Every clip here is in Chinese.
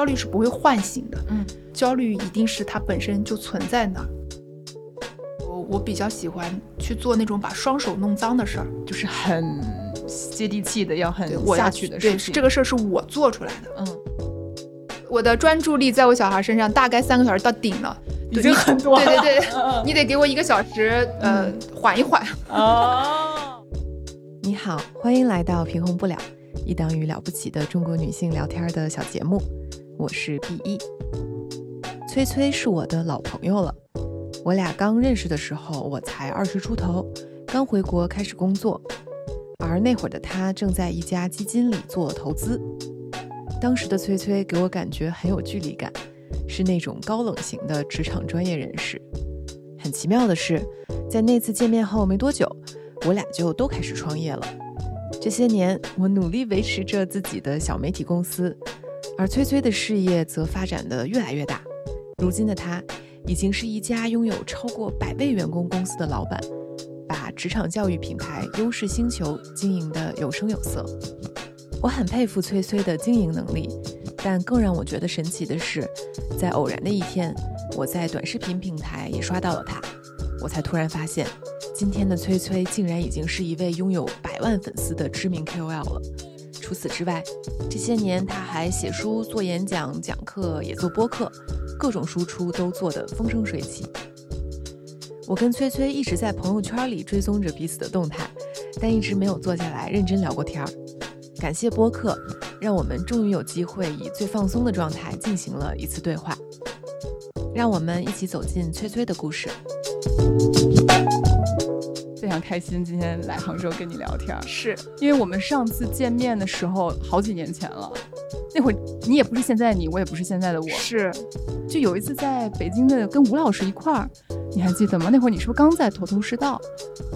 焦虑是不会唤醒的，嗯，焦虑一定是它本身就存在那儿。我我比较喜欢去做那种把双手弄脏的事儿，就是很接地气的，要很下去的事情。这个事儿是我做出来的，嗯，我的专注力在我小孩身上大概三个小时到顶了，已经很多了。对对对，嗯你得给我一个小时，呃，缓一缓。哦，你好，欢迎来到平衡不了，一档与了不起的中国女性聊天的小节目。我是 B 一，崔崔是我的老朋友了。我俩刚认识的时候，我才二十出头，刚回国开始工作，而那会儿的他正在一家基金里做投资。当时的崔崔给我感觉很有距离感，是那种高冷型的职场专业人士。很奇妙的是，在那次见面后没多久，我俩就都开始创业了。这些年，我努力维持着自己的小媒体公司，而崔崔的事业则发展得越来越大。如今的他，已经是一家拥有超过百位员工公司的老板，把职场教育品牌优势星球经营得有声有色。我很佩服崔崔的经营能力，但更让我觉得神奇的是，在偶然的一天，我在短视频平台也刷到了他，我才突然发现，今天的崔崔竟然已经是一位拥有百万粉丝的知名 KOL 了。除此之外，这些年他还写书、做演讲、讲课，也做播客，各种输出都做得风生水起。我跟崔崔一直在朋友圈里追踪着彼此的动态，但一直没有坐下来认真聊过天儿。感谢播客，让我们终于有机会以最放松的状态进行了一次对话。让我们一起走进崔崔的故事。非常开心今天来杭州跟你聊天，是因为我们上次见面的时候好几年前了，那会儿你也不是现在你，我也不是现在的我，是，就有一次在北京的跟吴老师一块儿，你还记得吗？那会儿你是不是刚在头头是道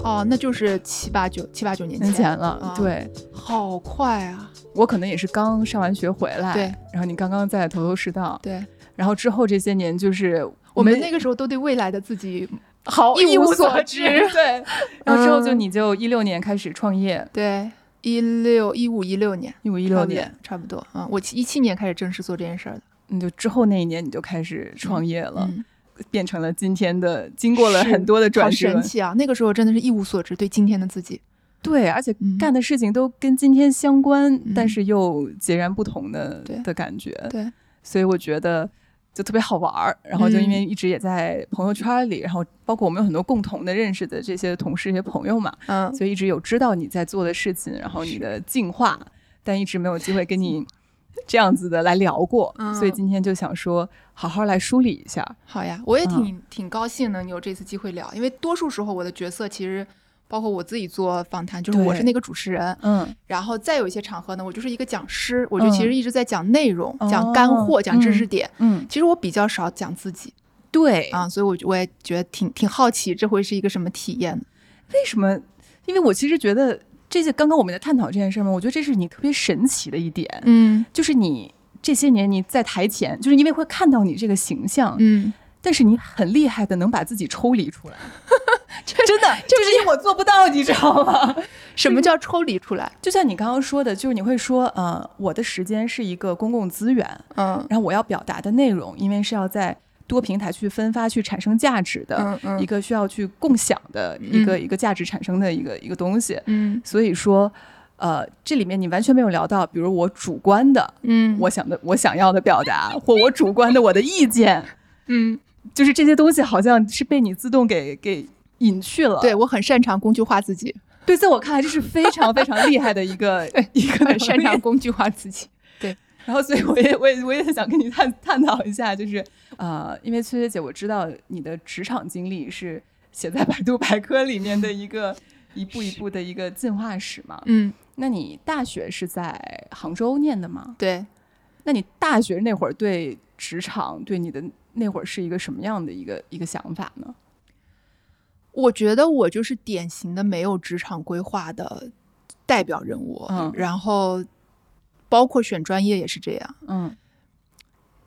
哦，那就是七八九七八九年前，年前了？啊对好快啊！我可能也是刚上完学回来，对，然后你刚刚在头头是道，对然后之后这些年就是我们那个时候都对未来的自己好一无无所知，对。然后之后就嗯。你就一六年开始创业，对一六一五一六年，一五一一六年，差不多啊。我一七年开始正式做这件事儿的，你就之后那一年你就开始创业了，嗯，变成了今天的，经过了很多的转好折神，奇啊！那个时候真的是一无所知，对今天的自己，对，而且嗯。干的事情都跟今天相关，嗯。但是又截然不同的对的感觉，对，所以我觉得就特别好玩儿。然后就因嗯为一直也在朋友圈里，然后包括我们有很多共同的认识的这些同事、一些朋友嘛，嗯，所以一直有知道你在做的事情，然后你的进化，但一直没有机会跟你这样子的来聊过，嗯所以今天就想说好好来梳理一下。好呀，我也嗯挺、挺高兴能有这次机会聊，因为多数时候我的角色其实。包括我自己做访谈，就是我是那个主持人，嗯，然后再有一些场合呢，我就是一个讲师，我就其嗯实一直在讲内容、哦讲干货、讲知识嗯点。嗯，其实我比较少讲自己对啊，所以我我也觉得挺挺好奇，这会是一个什么体验？为什么？因为我其实觉得这些刚刚我们在探讨这件事嘛，我觉得这是你特别神奇的一点，嗯就是你这些年你在台前，就是因为会看到你这个形象，嗯，但是你很厉害的能把自己抽离出来，真的，就是因为我做不到，你知道吗？什么叫抽离出来？就像你刚刚说的，就是你会说，呃，我的时间是一个公共资源，嗯。然后我要表达的内容，因为是要在多平台去分发、去产生价值的、嗯嗯。一个需要去共享的一个、一个价值产生的一个一个东西。嗯。所以说，呃，这里面你完全没有聊到，比如我主观的嗯，我想的我想要的表达，或我主观的我的意见，嗯，就是这些东西好像是被你自动给给隐去了。对我很擅长工具化自己，对，在我看来这是非常非常厉害的一个 一个很擅长工具化自己。对然后，所以我也我也我也想跟你探探讨一下，就是呃，因为崔崔姐，我知道你的职场经历是写在百度百科里面的一个一步一步的一个进化史嘛。嗯，那你大学是在杭州念的吗？对，那你大学那会儿对职场对你的那会儿是一个什么样的一个一个想法呢？我觉得我就是典型的没有职场规划的代表人物，嗯然后包括选专业也是这样。嗯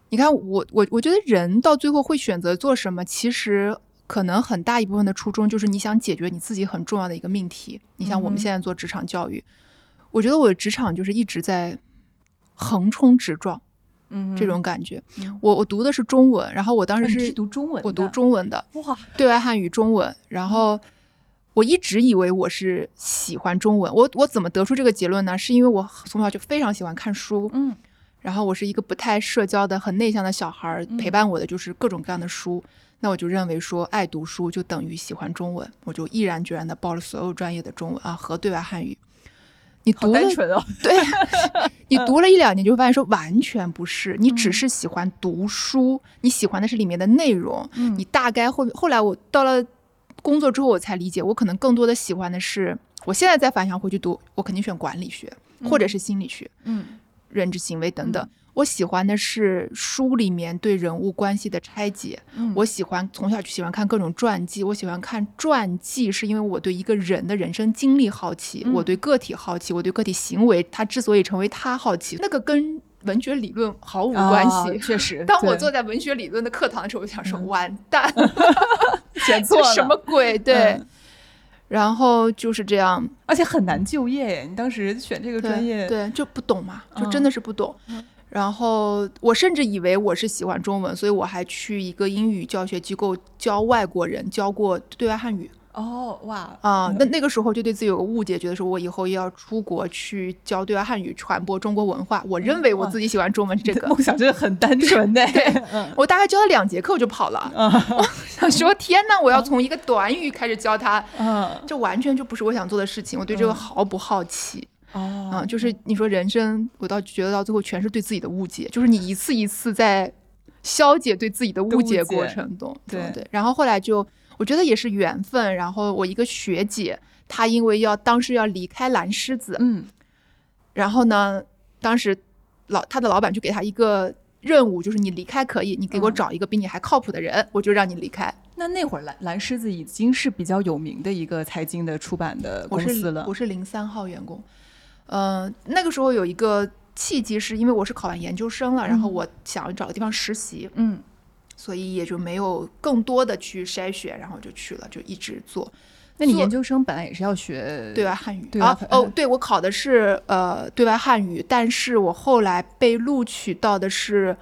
你看我我我觉得人到最后会选择做什么，其实可能很大一部分的初衷就是你想解决你自己很重要的一个命题。你像我们现在做职场教育，我觉得我的职场就是一直在横冲直撞，嗯这种感觉。嗯我我读的是中文，然后我当时是啊读中文，我读中文的，哇，对外汉语中文，然后我一直以为我是喜欢中文。我我怎么得出这个结论呢？是因为我从小就非常喜欢看书，嗯然后我是一个不太社交的、很内向的小孩陪伴我的就是各种各样的书。那我就认为说，爱读书就等于喜欢中文，我就毅然决然的报了所有专业的中文啊和对外汉语。你好读了单纯哦，对，你读了一两年就会发现说完全不是，你只是喜欢读书，你喜欢的是里面的内容，嗯。你大概后后来我到了工作之后，我才理解，我可能更多的喜欢的是，我现在再反想回去读，我肯定选管理学或者是心理学、嗯。认知行为等等。我喜欢的是书里面对人物关系的拆解，嗯我喜欢从小就喜欢看各种传记，我喜欢看传记，是因为我对一个人的人生经历好奇，嗯我对个体好奇，我对个体行为他之所以成为他好奇，那个跟文学理论毫无关系。啊确实，当我坐在文学理论的课堂的时候，我就想说，嗯完蛋，选错了什么鬼？对，嗯然后就是这样，而且很难就业耶。你当时选这个专业，对，对，就不懂嘛，就嗯真的是不懂。然后我甚至以为我是喜欢中文，所以我还去一个英语教学机构教外国人，教过对外汉语哦，哇，啊。那那个时候就对自己有个误解，觉得说我以后要出国去教对外汉语，传播中国文化。我认为我自己喜欢中文是这个。梦想真的很单纯的。对嗯我大概教了两节课我就跑了，我想说天呐，我要从一个短语开始教他，嗯这完全就不是我想做的事情，我对这个嗯毫不好奇。哦啊，就是你说人生，我倒觉得到最后全是对自己的误解，就是你一次一次在消解对自己的误误解过程中，对对。然后后来就，我觉得也是缘分。然后我一个学姐，她因为要当时要离开蓝狮子，嗯然后呢，当时老她的老板就给她一个任务，就是你离开可以，你给我嗯找一个比你还靠谱的人，我就让你离开。那那会儿蓝蓝狮子已经是比较有名的一个财经的出版的公司了我。是零三号员工，呃，那个时候有一个契机，是因为我是考完研究生了，然后嗯。我想要找个地方实习，嗯。所以也就没有更多的去筛选，然后就去了，就一直做。做那你研究生本来也是要学对外汉语啊哦，对我考的是呃对外汉语，但是我后来被录取到的是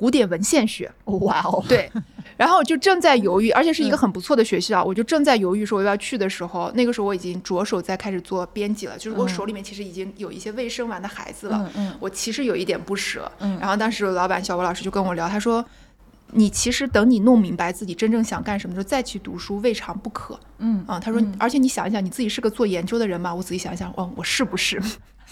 古典文献学，哇哦，对，然后我就正在犹豫，而且是一个嗯很不错的学校，我就正在犹豫说我要去的时候，那个时候我已经着手在开始做编辑了，就是我嗯手里面其实已经有一些未生完的孩子了，嗯嗯我其实有一点不舍。嗯然后当时老板小吴老师就跟我聊，他说。你其实等你弄明白自己真正想干什么的时候，再去读书未尝不可嗯啊。他说，嗯而且你想一想，你自己是个做研究的人嘛？我仔细想一想，哦，我是不是？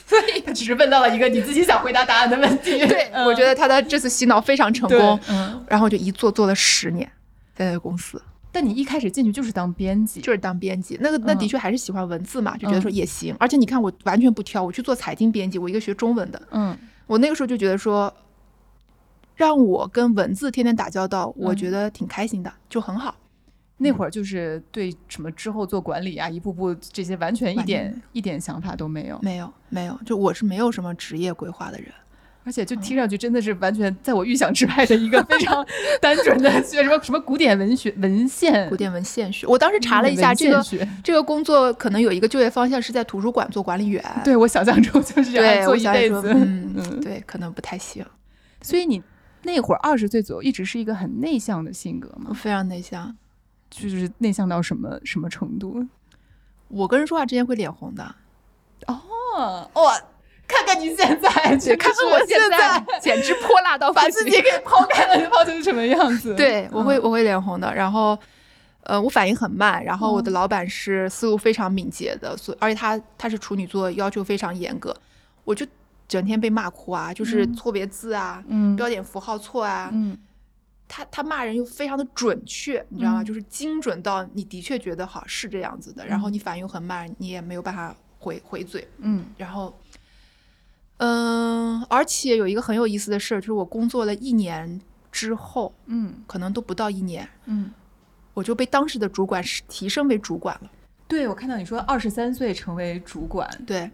所以他只是问到了一个你自己想回答答案的问题。对，我觉得他的这次洗脑非常成功。嗯，然后就一做做了十年，在那个公司但你一开始进去就是当编辑，就是当编辑。那个那嗯的确还是喜欢文字嘛，就觉得说也行。而且你看我完全不挑，我去做财经编辑，我一个学中文的，嗯我那个时候就觉得说，让我跟文字天天打交道，我嗯觉得挺开心的，就很好。那会儿就是对什么之后做管理啊，一步步这些完全一点一点想法都没有，没有没有，就我是没有什么职业规划的人。而且就听上去真的是完全在我预想之外的一个非常 单纯的学什么什么古典文学文献，古典文献学，我当时查了一下这个这个工作，可能有一个就业方向是在图书馆做管理员。对我想象中就是这样，做一辈子，嗯，嗯对，可能不太行。所以你那会儿二十岁左右一直是一个很内向的性格吗，我非常内向，就是内向到什么什么程度？我跟人说话之前会脸红的。哦，哇，看看你现在，对，看看我现在 简直泼辣到把自己给抛开了，你抛成什么样子？对，我会嗯我会脸红的，然后。呃，我反应很慢，然后我的嗯老板是思路非常敏捷的，所而且他他是处女座，要求非常严格，我就整天被骂哭啊，就是嗯错别字啊，嗯标点符号错啊，嗯他他骂人又非常的准确，你知道吗？嗯。就是精准到你的确觉得好是这样子的，然后嗯。你反应很慢，你也没有办法回回嘴，嗯。然后，嗯，而且有一个很有意思的事儿，就是我工作了一年之后，嗯。可能都不到一年，嗯，我就被当时的主管是提升为主管了。对，我看到你说二十三岁成为主管，对，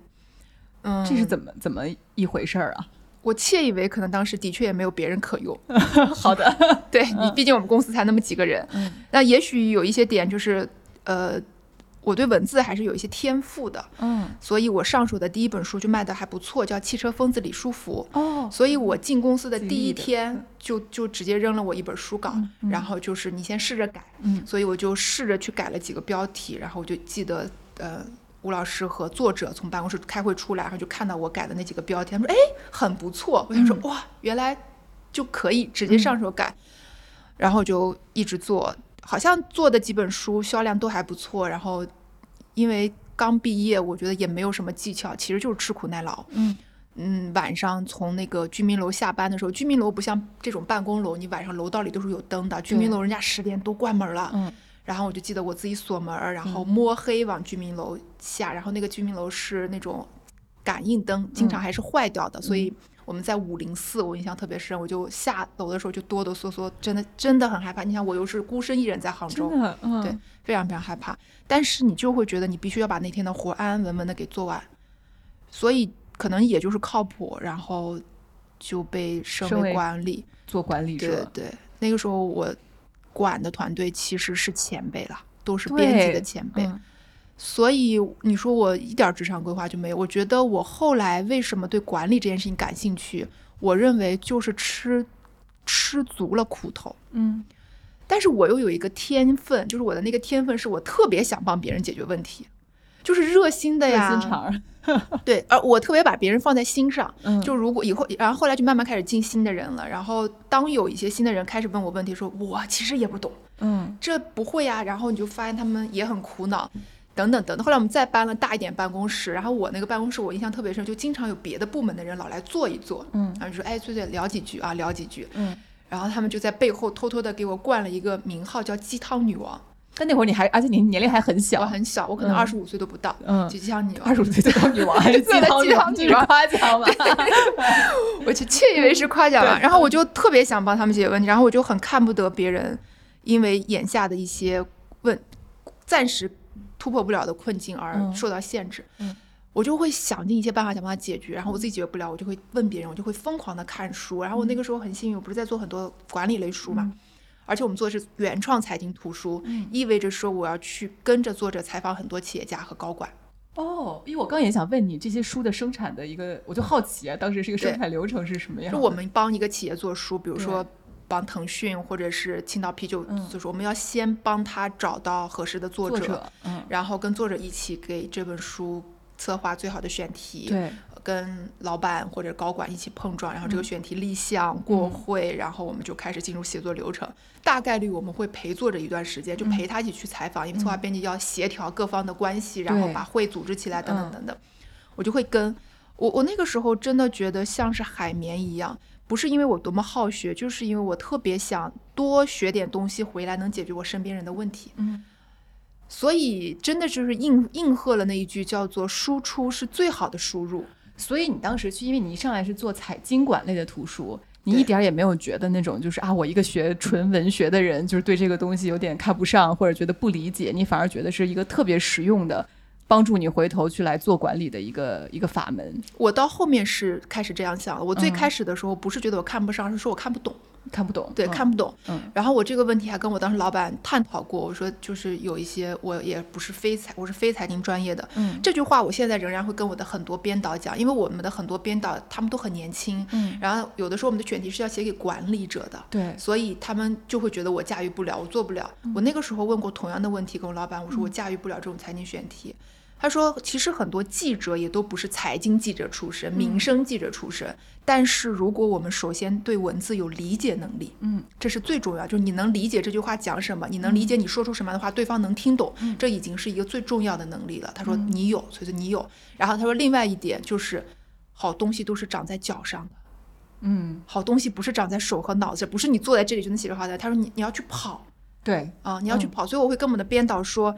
嗯，这是怎么怎么一回事儿啊？我窃以为可能当时的确也没有别人可用，好的，对你，毕竟我们公司才那么几个人，嗯那也许有一些点就是，呃，我对文字还是有一些天赋的，嗯所以我上手的第一本书就卖的还不错，叫《汽车疯子李书福》。哦，所以我进公司的第一天就就直接扔了我一本书稿，嗯嗯然后就是你先试着改，嗯所以我就试着去改了几个标题，然后我就记得呃。吴老师和作者从办公室开会出来，然后就看到我改的那几个标题，他们说：“哎，很不错。”我想说：“哇，原来就可以直接上手改。然后就一直做，好像做的几本书销量都还不错。然后因为刚毕业，我觉得也没有什么技巧，其实就是吃苦耐劳。嗯嗯，晚上从那个居民楼下班的时候，居民楼不像这种办公楼，你晚上楼道里都是有灯的。居民楼人家十点都关门了，嗯然后我就记得我自己锁门儿，然后摸黑往居民楼下，然后那个居民楼是那种感应灯，经常还是坏掉的，所以我们在五零四，我印象特别深，我就下楼的时候就哆哆嗦嗦，真的真的很害怕。你想，我又是孤身一人在杭州对，非常非常害怕。但是你就会觉得你必须要把那天的活安安稳稳的给做完，所以可能也就是靠谱，然后就被升为管理。做管理对，对，那个时候我管的团队其实是前辈了，都是编辑的前辈。嗯所以你说我一点儿职场规划就没有？我觉得我后来为什么对管理这件事情感兴趣？我认为就是吃吃足了苦头。嗯但是我又有一个天分，就是我的那个天分是我特别想帮别人解决问题，就是热心的热呀，心肠，对，而我特别把别人放在心上。嗯就如果以后，然后后来就慢慢开始进新的人了。然后当有一些新的人开始问我问题，说我其实也不懂，嗯这不会呀。然后你就发现他们也很苦恼，等等等等。后来我们再搬了大一点办公室，然后我那个办公室我印象特别深，就经常有别的部门的人老来坐一坐，嗯然后就说哎，翠翠聊几句啊，聊几句。嗯。然后他们就在背后偷偷的给我灌了一个名号，叫鸡汤女王。但那会儿你还，而且你年龄还很小，我很小，我可能嗯二十五岁都不到，嗯就鸡汤女王。二十五岁就当女王，还是鸡对汤女王？鸡汤女这是王夸奖吧？我就窃以为是夸奖了。然后我就特别想帮他们解决问题，然后我就很看不得别人因为眼下的一些问暂时突破不了的困境而嗯受到限制。嗯我就会想尽一切办法想帮他解决，然后我自己解决不了，我就会问别人，我就会疯狂的看书。然后我那个时候很幸运，我不是在做很多管理类书嘛，而且我们做的是原创财经图书，嗯。意味着说我要去跟着作者采访很多企业家和高管。哦，因为我刚也想问你这些书的生产的一个，我就好奇啊，当时是一个生产流程是什么样的？就我们帮一个企业做书，比如说帮腾讯或者是青岛啤酒，嗯。就是我们要先帮他找到合适的作者，作者，嗯，然后跟作者一起给这本书策划最好的选题，对，跟老板或者高管一起碰撞，然后这个嗯选题立项、过会，然后我们就开始进入写作流程。大概率我们会陪作者一段时间，就陪他一起去采访，因为策划编辑要协调各方的关系，然后把会组织起来，等等嗯等等。我就会跟我我那个时候真的觉得像是海绵一样，不是因为我多么好学，就是因为我特别想多学点东西回来，能解决我身边人的问题。嗯所以真的就是应应和了那一句叫做“输出是最好的输入”。所以你当时去，因为你一上来是做财经管类的图书，你一点儿也没有觉得那种就是啊，我一个学纯文学的人，就是对这个东西有点看不上或者觉得不理解，你反而觉得是一个特别实用的，帮助你回头去来做管理的一个一个法门。我到后面是开始这样想了。我最嗯开始的时候不是觉得我看不上，是说我看不懂。看不懂，对，嗯看不懂。嗯然后我这个问题还跟我当时老板探讨过，我说就是有一些我也不是非财，我是非财经专业的。嗯这句话我现在仍然会跟我的很多编导讲，因为我们的很多编导他们都很年轻，嗯，然后有的时候我们的选题是要写给管理者的。对，所以他们就会觉得我驾驭不了，我做不了。我那个时候问过同样的问题，跟我老板我说我驾驭不了这种财经选题。他说，其实很多记者也都不是财经记者出身，民生记者出身。但是如果我们首先对文字有理解能力，嗯这是最重要，就是你能理解这句话讲什么，你能理解你说出什么样的话，对方能听懂，这已经是一个最重要的能力了。他说你有，所以说你有。然后他说另外一点就是，好东西都是长在脚上的。嗯，好东西不是长在手和脑子，不是你坐在这里就能写出好的。他说你你要去跑对，啊，你要去嗯跑。所以我会跟我们的编导说，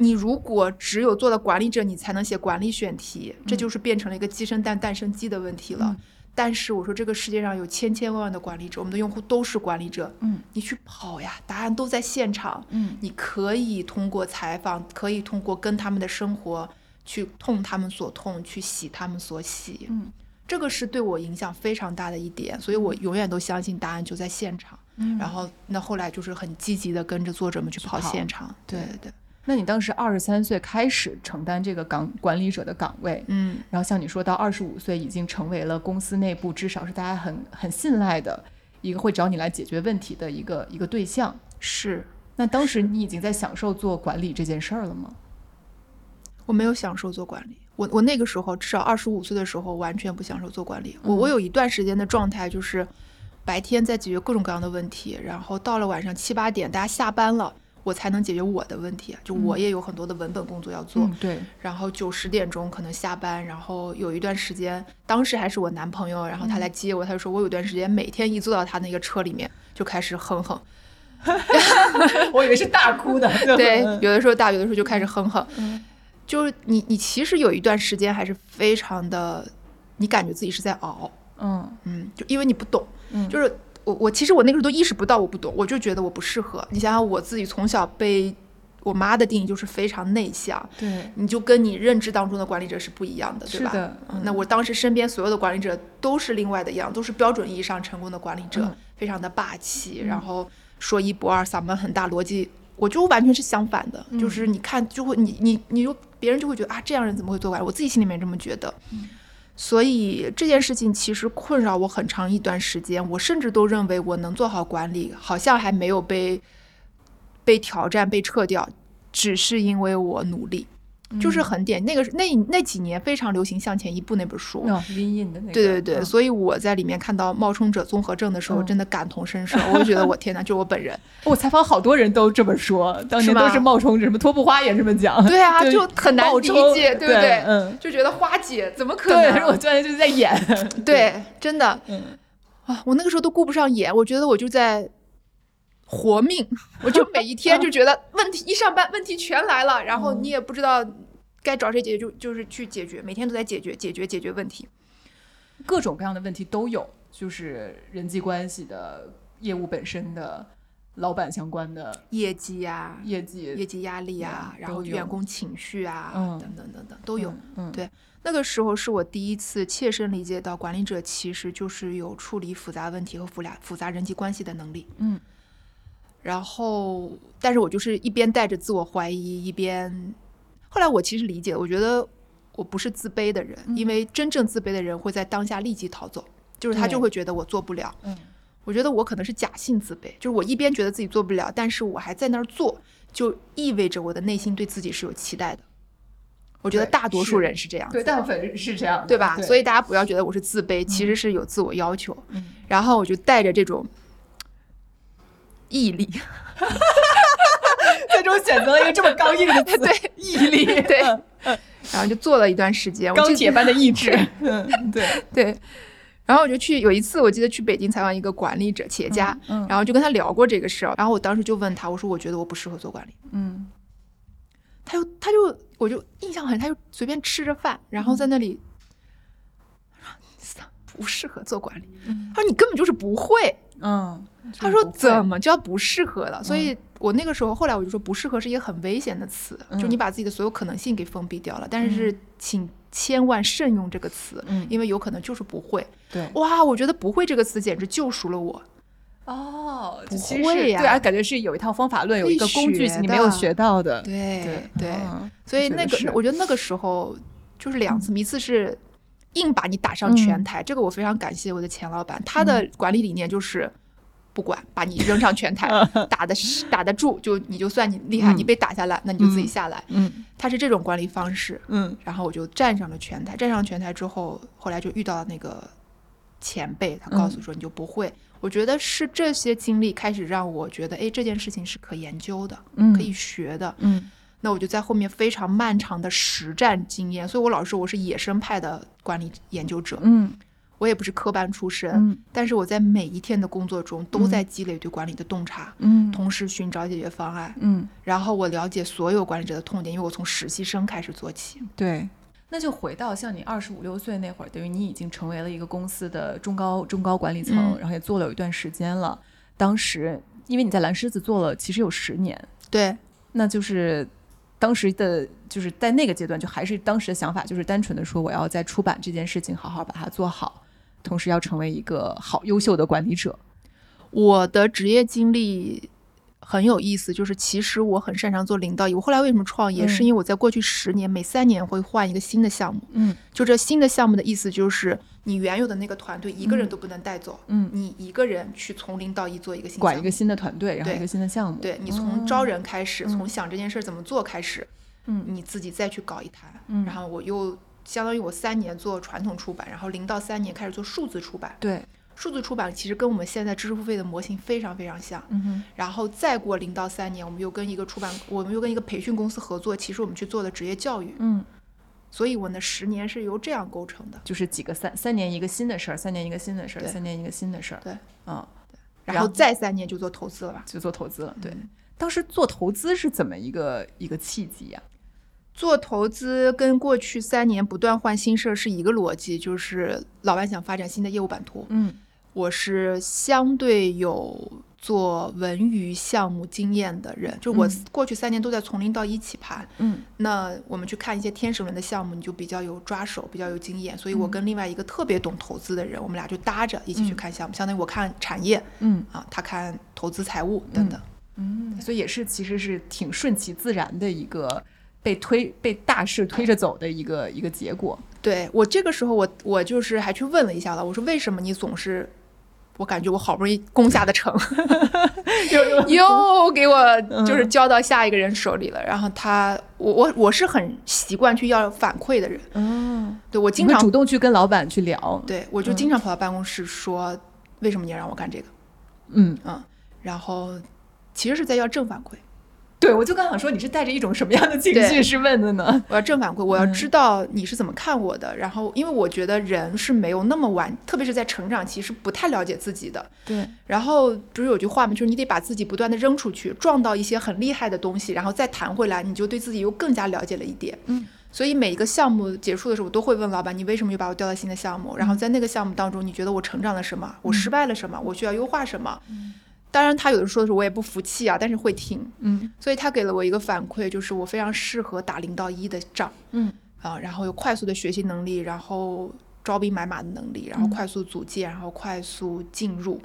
你如果只有做了管理者，你才能写管理选题，这就是变成了一个鸡生蛋蛋生鸡的问题了。嗯但是我说这个世界上有千千万万的管理者，我们的用户都是管理者，嗯你去跑呀，答案都在现场。嗯你可以通过采访，可以通过跟他们的生活去痛他们所痛，去喜他们所喜。嗯这个是对我影响非常大的一点，所以我永远都相信答案就在现场。嗯然后那后来就是很积极的跟着作者们去跑跑现场。对对对对，那你当时二十三岁开始承担这个岗管理者的岗位，嗯，然后像你说到二十五岁已经成为了公司内部至少是大家很很信赖的一个会找你来解决问题的一个一个对象。是那当时你已经在享受做管理这件事儿了吗？我没有享受做管理。我我那个时候至少二十五岁的时候完全不享受做管理。我我有一段时间的状态就是白天在解决各种各样的问题，然后到了晚上七八点大家下班了，我才能解决我的问题。就我也有很多的文本工作要做。嗯，对，然后九十点钟可能下班，然后有一段时间，当时还是我男朋友，然后他来接我，他就说我有段时间每天一坐到他那个车里面就开始哼哼，我以为是大哭的。对，有的时候大，有的时候就开始哼哼，嗯就是你你其实有一段时间还是非常的，你感觉自己是在熬，嗯嗯，就因为你不懂，嗯，就是我我其实我那个时候都意识不到我不懂，我就觉得我不适合。你想想我自己从小被我妈的定义就是非常内向，对，你就跟你认知当中的管理者是不一样的，对吧？那我当时身边所有的管理者都是另外的样，都是标准意义上成功的管理者，嗯非常的霸气，然后说一不二，嗓门很大，逻辑。我就完全是相反的，嗯就是你看就会你你你就别人就会觉得啊这样人怎么会做管理？我自己心里面这么觉得，嗯所以这件事情其实困扰我很长一段时间，我甚至都认为我能做好管理，好像还没有被被挑战、被撤掉，只是因为我努力，就是很典。那个那那几年非常流行《向前一步》那本书。的那个，对对对，嗯所以我在里面看到冒充者综合症的时候，嗯真的感同身受。我就觉得我天哪，就是我本人。我采访好多人都这么说，当年都是冒充者，什么托布花也这么讲。对啊，就很难理解，对不对对？嗯，就觉得花姐怎么可对，能？我觉得就是在演。对，真的嗯啊，我那个时候都顾不上演，我觉得我就在活命，我就每一天就觉得问题一上班问题全来了，然后嗯你也不知道该找谁解决，就就是去解决，每天都在解决解决解决问题。各种各样的问题都有，就是人际关系的、业务本身的、老板相关的业绩呀、业绩业绩压力啊，然后员工情绪啊，嗯等等等等都有。。嗯，对那个时候是我第一次切身理解到，管理者其实就是有处理复杂问题和复杂复杂人际关系的能力。嗯然后，但是我就是一边带着自我怀疑，一边，后来我其实理解，我觉得我不是自卑的人，嗯因为真正自卑的人会在当下立即逃走，就是他就会觉得我做不了。嗯我觉得我可能是假性自卑，就是我一边觉得自己做不了，但是我还在那儿做，就意味着我的内心对自己是有期待的。我觉得大多数人是这样子对，大部分是这样，对吧？所以以大家不要觉得我是自卑，其实是有自我要求。嗯然后我就带着这种毅力，最终选择了一个这么刚硬的词，对，毅力，对。嗯然后就做了一段时间。钢铁般的意志，嗯，对，对，然后我就去有一次，我记得去北京采访一个管理者、企业家，嗯然后就跟他聊过这个事儿。然后我当时就问他，我说我觉得我不适合做管理。嗯。他就他就我就印象很，他就随便吃着饭，然后在那里。不适合做管理，嗯。他说你根本就是不会，嗯，他说怎么？叫不适合了？所以我那个时候，后来我就说不适合是一个很危险的词，就嗯你把自己的所有可能性给封闭掉了。但是请千万慎用这个词，嗯因为有可能就是不会。对，哇，我觉得不会这个词简直救赎了我。哦，不会呀是对啊，感觉是有一套方法论，有一个工具学你没有学到的，对对对，嗯所以那个我觉得那个时候就是两次，一次是硬把你打上嗯拳台，这个我非常感谢我的前老板，他的管理理念就是。不管，把你扔上拳台，打的打得住，就你就算你厉害，嗯你被打下来，那你就自己下来。嗯他是这种管理方式，嗯然后我就站上了拳台。站上拳台之后，后来就遇到了那个前辈，他告诉说你就不会。我觉得是这些经历开始让我觉得，哎，这件事情是可研究的，嗯可以学的。嗯那我就在后面非常漫长的实战经验，所以我老说我是野生派的管理研究者，嗯我也不是科班出身，嗯但是我在每一天的工作中都在积累对管理的洞察，嗯同时寻找解决方案。嗯，然后我了解所有管理者的痛点，因为我从实习生开始做起。对。那就回到像你二十五六岁那会儿，等于你已经成为了一个公司的中高中高管理层，嗯然后也做了有一段时间了。当时因为你在蓝狮子做了其实有十年，对，那就是当时的就是在那个阶段，就还是当时的想法，就是单纯的说我要在出版这件事情好好把它做好，同时要成为一个好优秀的管理者。我的职业经历，很有意思，就是其实我很擅长做零到一。我后来为什么创业，嗯是因为我在过去十年每三年会换一个新的项目。嗯就这新的项目的意思就是，你原有的那个团队一个人都不能带走，嗯，你一个人去从零到一做一个新。管一个新的团队，然后对一个新的项目，对你从招人开始，嗯从想这件事儿怎么做开始，嗯你自己再去搞一摊。嗯然后我又相当于我三年做传统出版，然后零到三年开始做数字出版。对，数字出版其实跟我们现在知识付费的模型非常非常像。嗯哼，然后再过零到三年，我们又跟一个出版，我们又跟一个培训公司合作，其实我们去做的职业教育。嗯，所以我的十年是由这样构成的。就是几个三三年一个新的事儿，三年一个新的事儿，三年一个新的事儿，对，嗯，然后再三年就做投资了吧？就做投资了，对。嗯当时做投资是怎么一个一个契机呀、做投资跟过去三年不断换新事儿是一个逻辑，就是老板想发展新的业务版图。嗯我是相对有做文娱项目经验的人，就我嗯过去三年都在从零到一起盘。嗯那我们去看一些天使轮的项目，你就比较有抓手，比较有经验。所以我跟另外一个特别懂投资的人，我们俩就搭着一起去嗯看项目，相当于我看产业嗯啊，他看投资财务等等。嗯，所以也是其实是挺顺其自然的一个被推被大势推着走的一个一个结果。对我这个时候我，我就是还去问了一下了，我说为什么你总是，我感觉我好不容易攻下的城，又 又给我就是交到下一个人手里了。然后他，我我我是很习惯去要反馈的人，嗯，对我经常主动去跟老板去聊。对我就经常跑到办公室说，为什么你要让我干这个？嗯，嗯，然后其实是在要正反馈，对，我就刚想说，你是带着一种什么样的情绪对是问的呢？我要正反馈，我要嗯知道你是怎么看我的。然后，因为我觉得人是没有那么完，特别是在成长期是不太了解自己的。对，然后不是有句话吗？就是你得把自己不断的扔出去，撞到一些很厉害的东西，然后再弹回来，你就对自己又更加了解了一点。嗯，所以每一个项目结束的时候，我都会问老板，你为什么又把我调到新的项目？然后在那个项目当中，你觉得我成长了什么？我失败了什么？我需要优化什么？当然，他有的说的时候我也不服气啊，但是会听。嗯所以他给了我一个反馈，就是我非常适合打零到一的仗嗯啊，然后有快速的学习能力，然后招兵买马的能力，然后嗯快速组建，然后快速进入。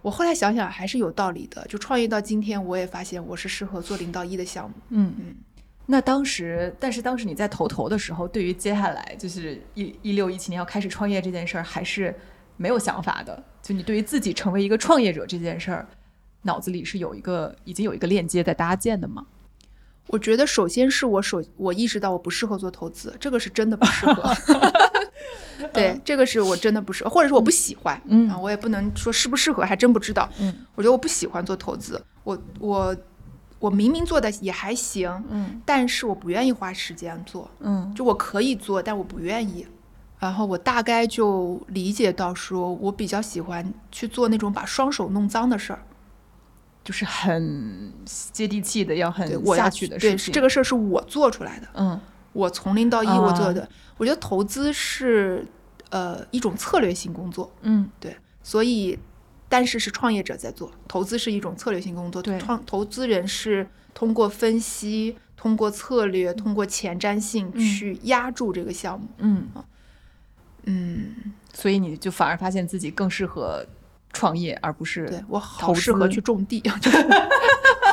我后来想想还是有道理的，就创业到今天，我也发现我是适合做零到一的项目。嗯嗯。那当时，但是当时你在投投的时候，对于接下来就是一一六一七年要开始创业这件事儿，还是没有想法的。就你对于自己成为一个创业者这件事儿，脑子里是有一个已经有一个链接在搭建的吗？我觉得首先是我首我意识到我不适合做投资，这个是真的不适合。对，这个是我真的不适合，或者是我不喜欢。嗯啊，我也不能说适不适合，还真不知道。嗯我觉得我不喜欢做投资，我我我明明做的也还行，嗯但是我不愿意花时间做，嗯就我可以做，但我不愿意。然后我大概就理解到，说我比较喜欢去做那种把双手弄脏的事儿。就是很接地气的，要，很我下去的事情。这个事儿是我做出来的，嗯我从零到一我做啊的。我觉得投资是呃一种策略性工作，嗯对，所以但是是创业者在做，投资是一种策略性工作，对创投资人是通过分析、通过策略、通过前瞻性嗯去压住这个项目。嗯，嗯，所以你就反而发现自己更适合创业，而不是对我好投适合去种地，就 是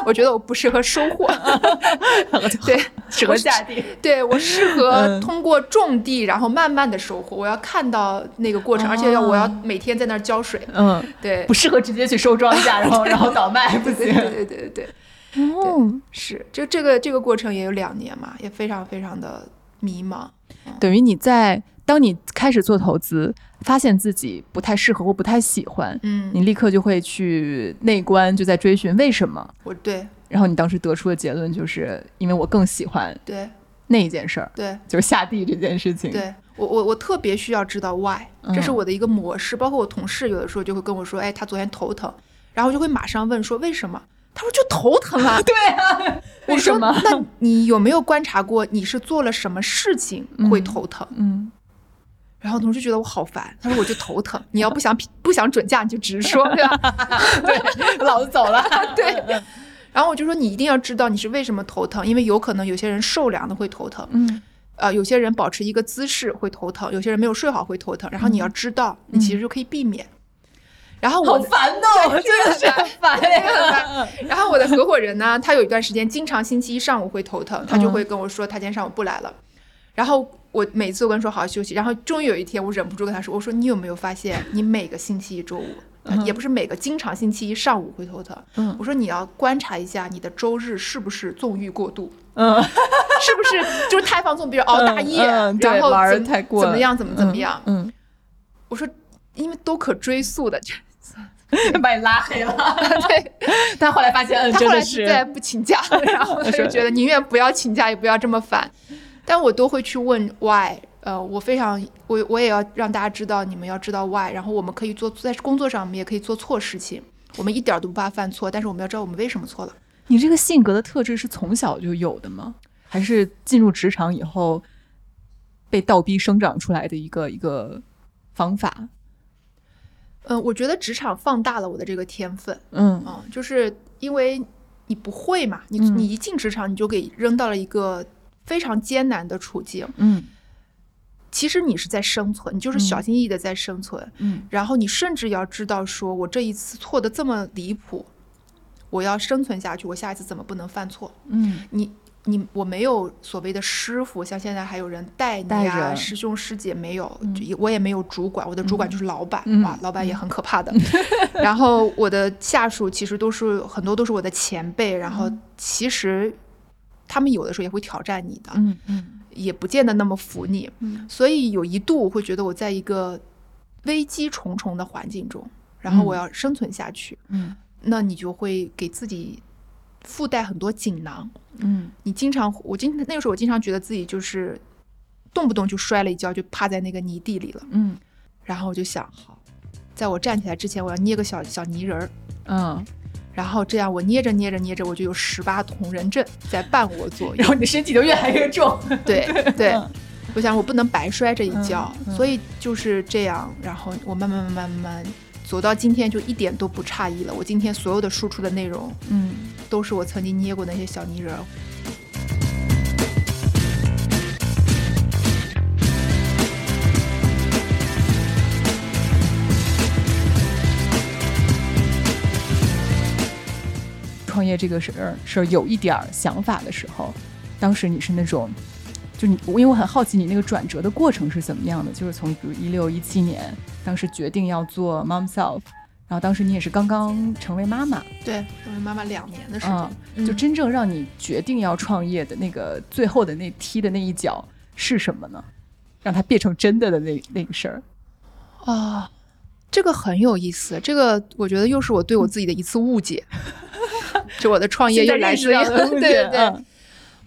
我觉得我不适合收获，对，适合下地。对我适合嗯。通过种地，然后慢慢的收获。我要看到那个过程，而且要我要哦每天在那儿浇水。嗯，对，不适合直接去收庄稼，然后然后倒卖，不行。对对对对。对对，哦，是，就这个这个过程也有两年嘛，也非常非常的迷茫。等于你在当你开始做投资，发现自己不太适合或不太喜欢，嗯，你立刻就会去内观，就在追寻为什么。我对然后你当时得出的结论就是，因为我更喜欢对那一件事儿，对就是下地这件事情。，对，我我我特别需要知道 why，这是嗯我的一个模式。包括我同事有的时候就会跟我说，哎，他昨天头疼，然后就会马上问说为什么？他说就头疼啊。对啊，我说为什么？那你有没有观察过你是做了什么事情会嗯头疼？嗯，然后同事觉得我好烦，他说我就头疼，你要不想不想准假你就直说，对吧？对，老子走了。对。然后我就说你一定要知道你是为什么头疼，因为有可能有些人受凉的会头疼，嗯呃，有些人保持一个姿势会头疼，有些人没有睡好会头疼，然后你要知道，你其实就可以避免。然后我好烦哦，对真的是 很烦呀。然后我的合伙人呢，他有一段时间经常星期一上午会头疼，他就会跟我说他今天上午不来了。然后我每次都跟他说好好休息，然后终于有一天我忍不住跟他说，我说你有没有发现 你每个星期一周五，呃也不是每个，经常星期一上午会头疼。嗯我说你要观察一下你的周日是不是纵欲过度，嗯，是不是就是太放纵，比如熬大夜，嗯嗯然后怎太过怎么样，怎么怎么样。嗯，我说因为都可追溯的，嗯 把你拉黑了。对。但后来发现，嗯，他后来真的是再不请假，然后他就觉得宁愿不要请假，也不要这么烦。但我都会去问 why，呃，我非常我我也要让大家知道，你们要知道 why，然后我们可以做在工作上，我们也可以做错事情，我们一点儿都不怕犯错，但是我们要知道我们为什么错了。你这个性格的特质是从小就有的吗？还是进入职场以后被倒逼生长出来的一个一个方法？嗯、我觉得职场放大了我的这个天分，嗯嗯，就是因为你不会嘛，你嗯你一进职场你就给扔到了一个非常艰难的处境，嗯。其实你是在生存，你就是嗯。小心翼翼的在生存。嗯。然后你甚至要知道，说我这一次错的这么离谱，我要生存下去，我下一次怎么不能犯错？嗯。你你我没有所谓的师傅，像现在还有人带你带啊，师兄师姐没有，我也没有主管，我的主管就是老板，嗯。哇，老板也很可怕的。然后我的下属其实都是很多都是我的前辈，然后其实他们有的时候也会挑战你的，嗯嗯。也不见得那么服你。嗯。所以有一度我会觉得我在一个危机重重的环境中，然后我嗯要生存下去，嗯。那你就会给自己附带很多锦囊。嗯。你经常，我经那个时候我经常觉得自己就是动不动就摔了一跤，就趴在那个泥地里了。嗯。然后我就想，好，在我站起来之前，我要捏个小小泥人儿，嗯，然后这样我捏着捏着捏着，我就有十八铜人阵在伴我左右然。后你的身体就越来越重。对对嗯，我想我不能白摔这一跤，嗯嗯所以就是这样。然后我慢慢慢慢慢慢走到今天，就一点都不诧异了。我今天所有的输出的内容，嗯都是我曾经捏过那些小泥人创业这个事儿事儿有一点儿想法的时候，当时你是那种，就你，因为我很好奇你那个转折的过程是怎么样的，就是从比如一六一七年，当时决定要做 mom self，然后当时你也是刚刚成为妈妈，对，成为妈妈两年的时嗯间，就真正让你决定要创业的那个最后的那踢的那一脚是什么呢？让它变成真的的那那个事儿。啊、这个很有意思。这个我觉得又是我对我自己的一次误解。就我的创业又来自于 对对对，嗯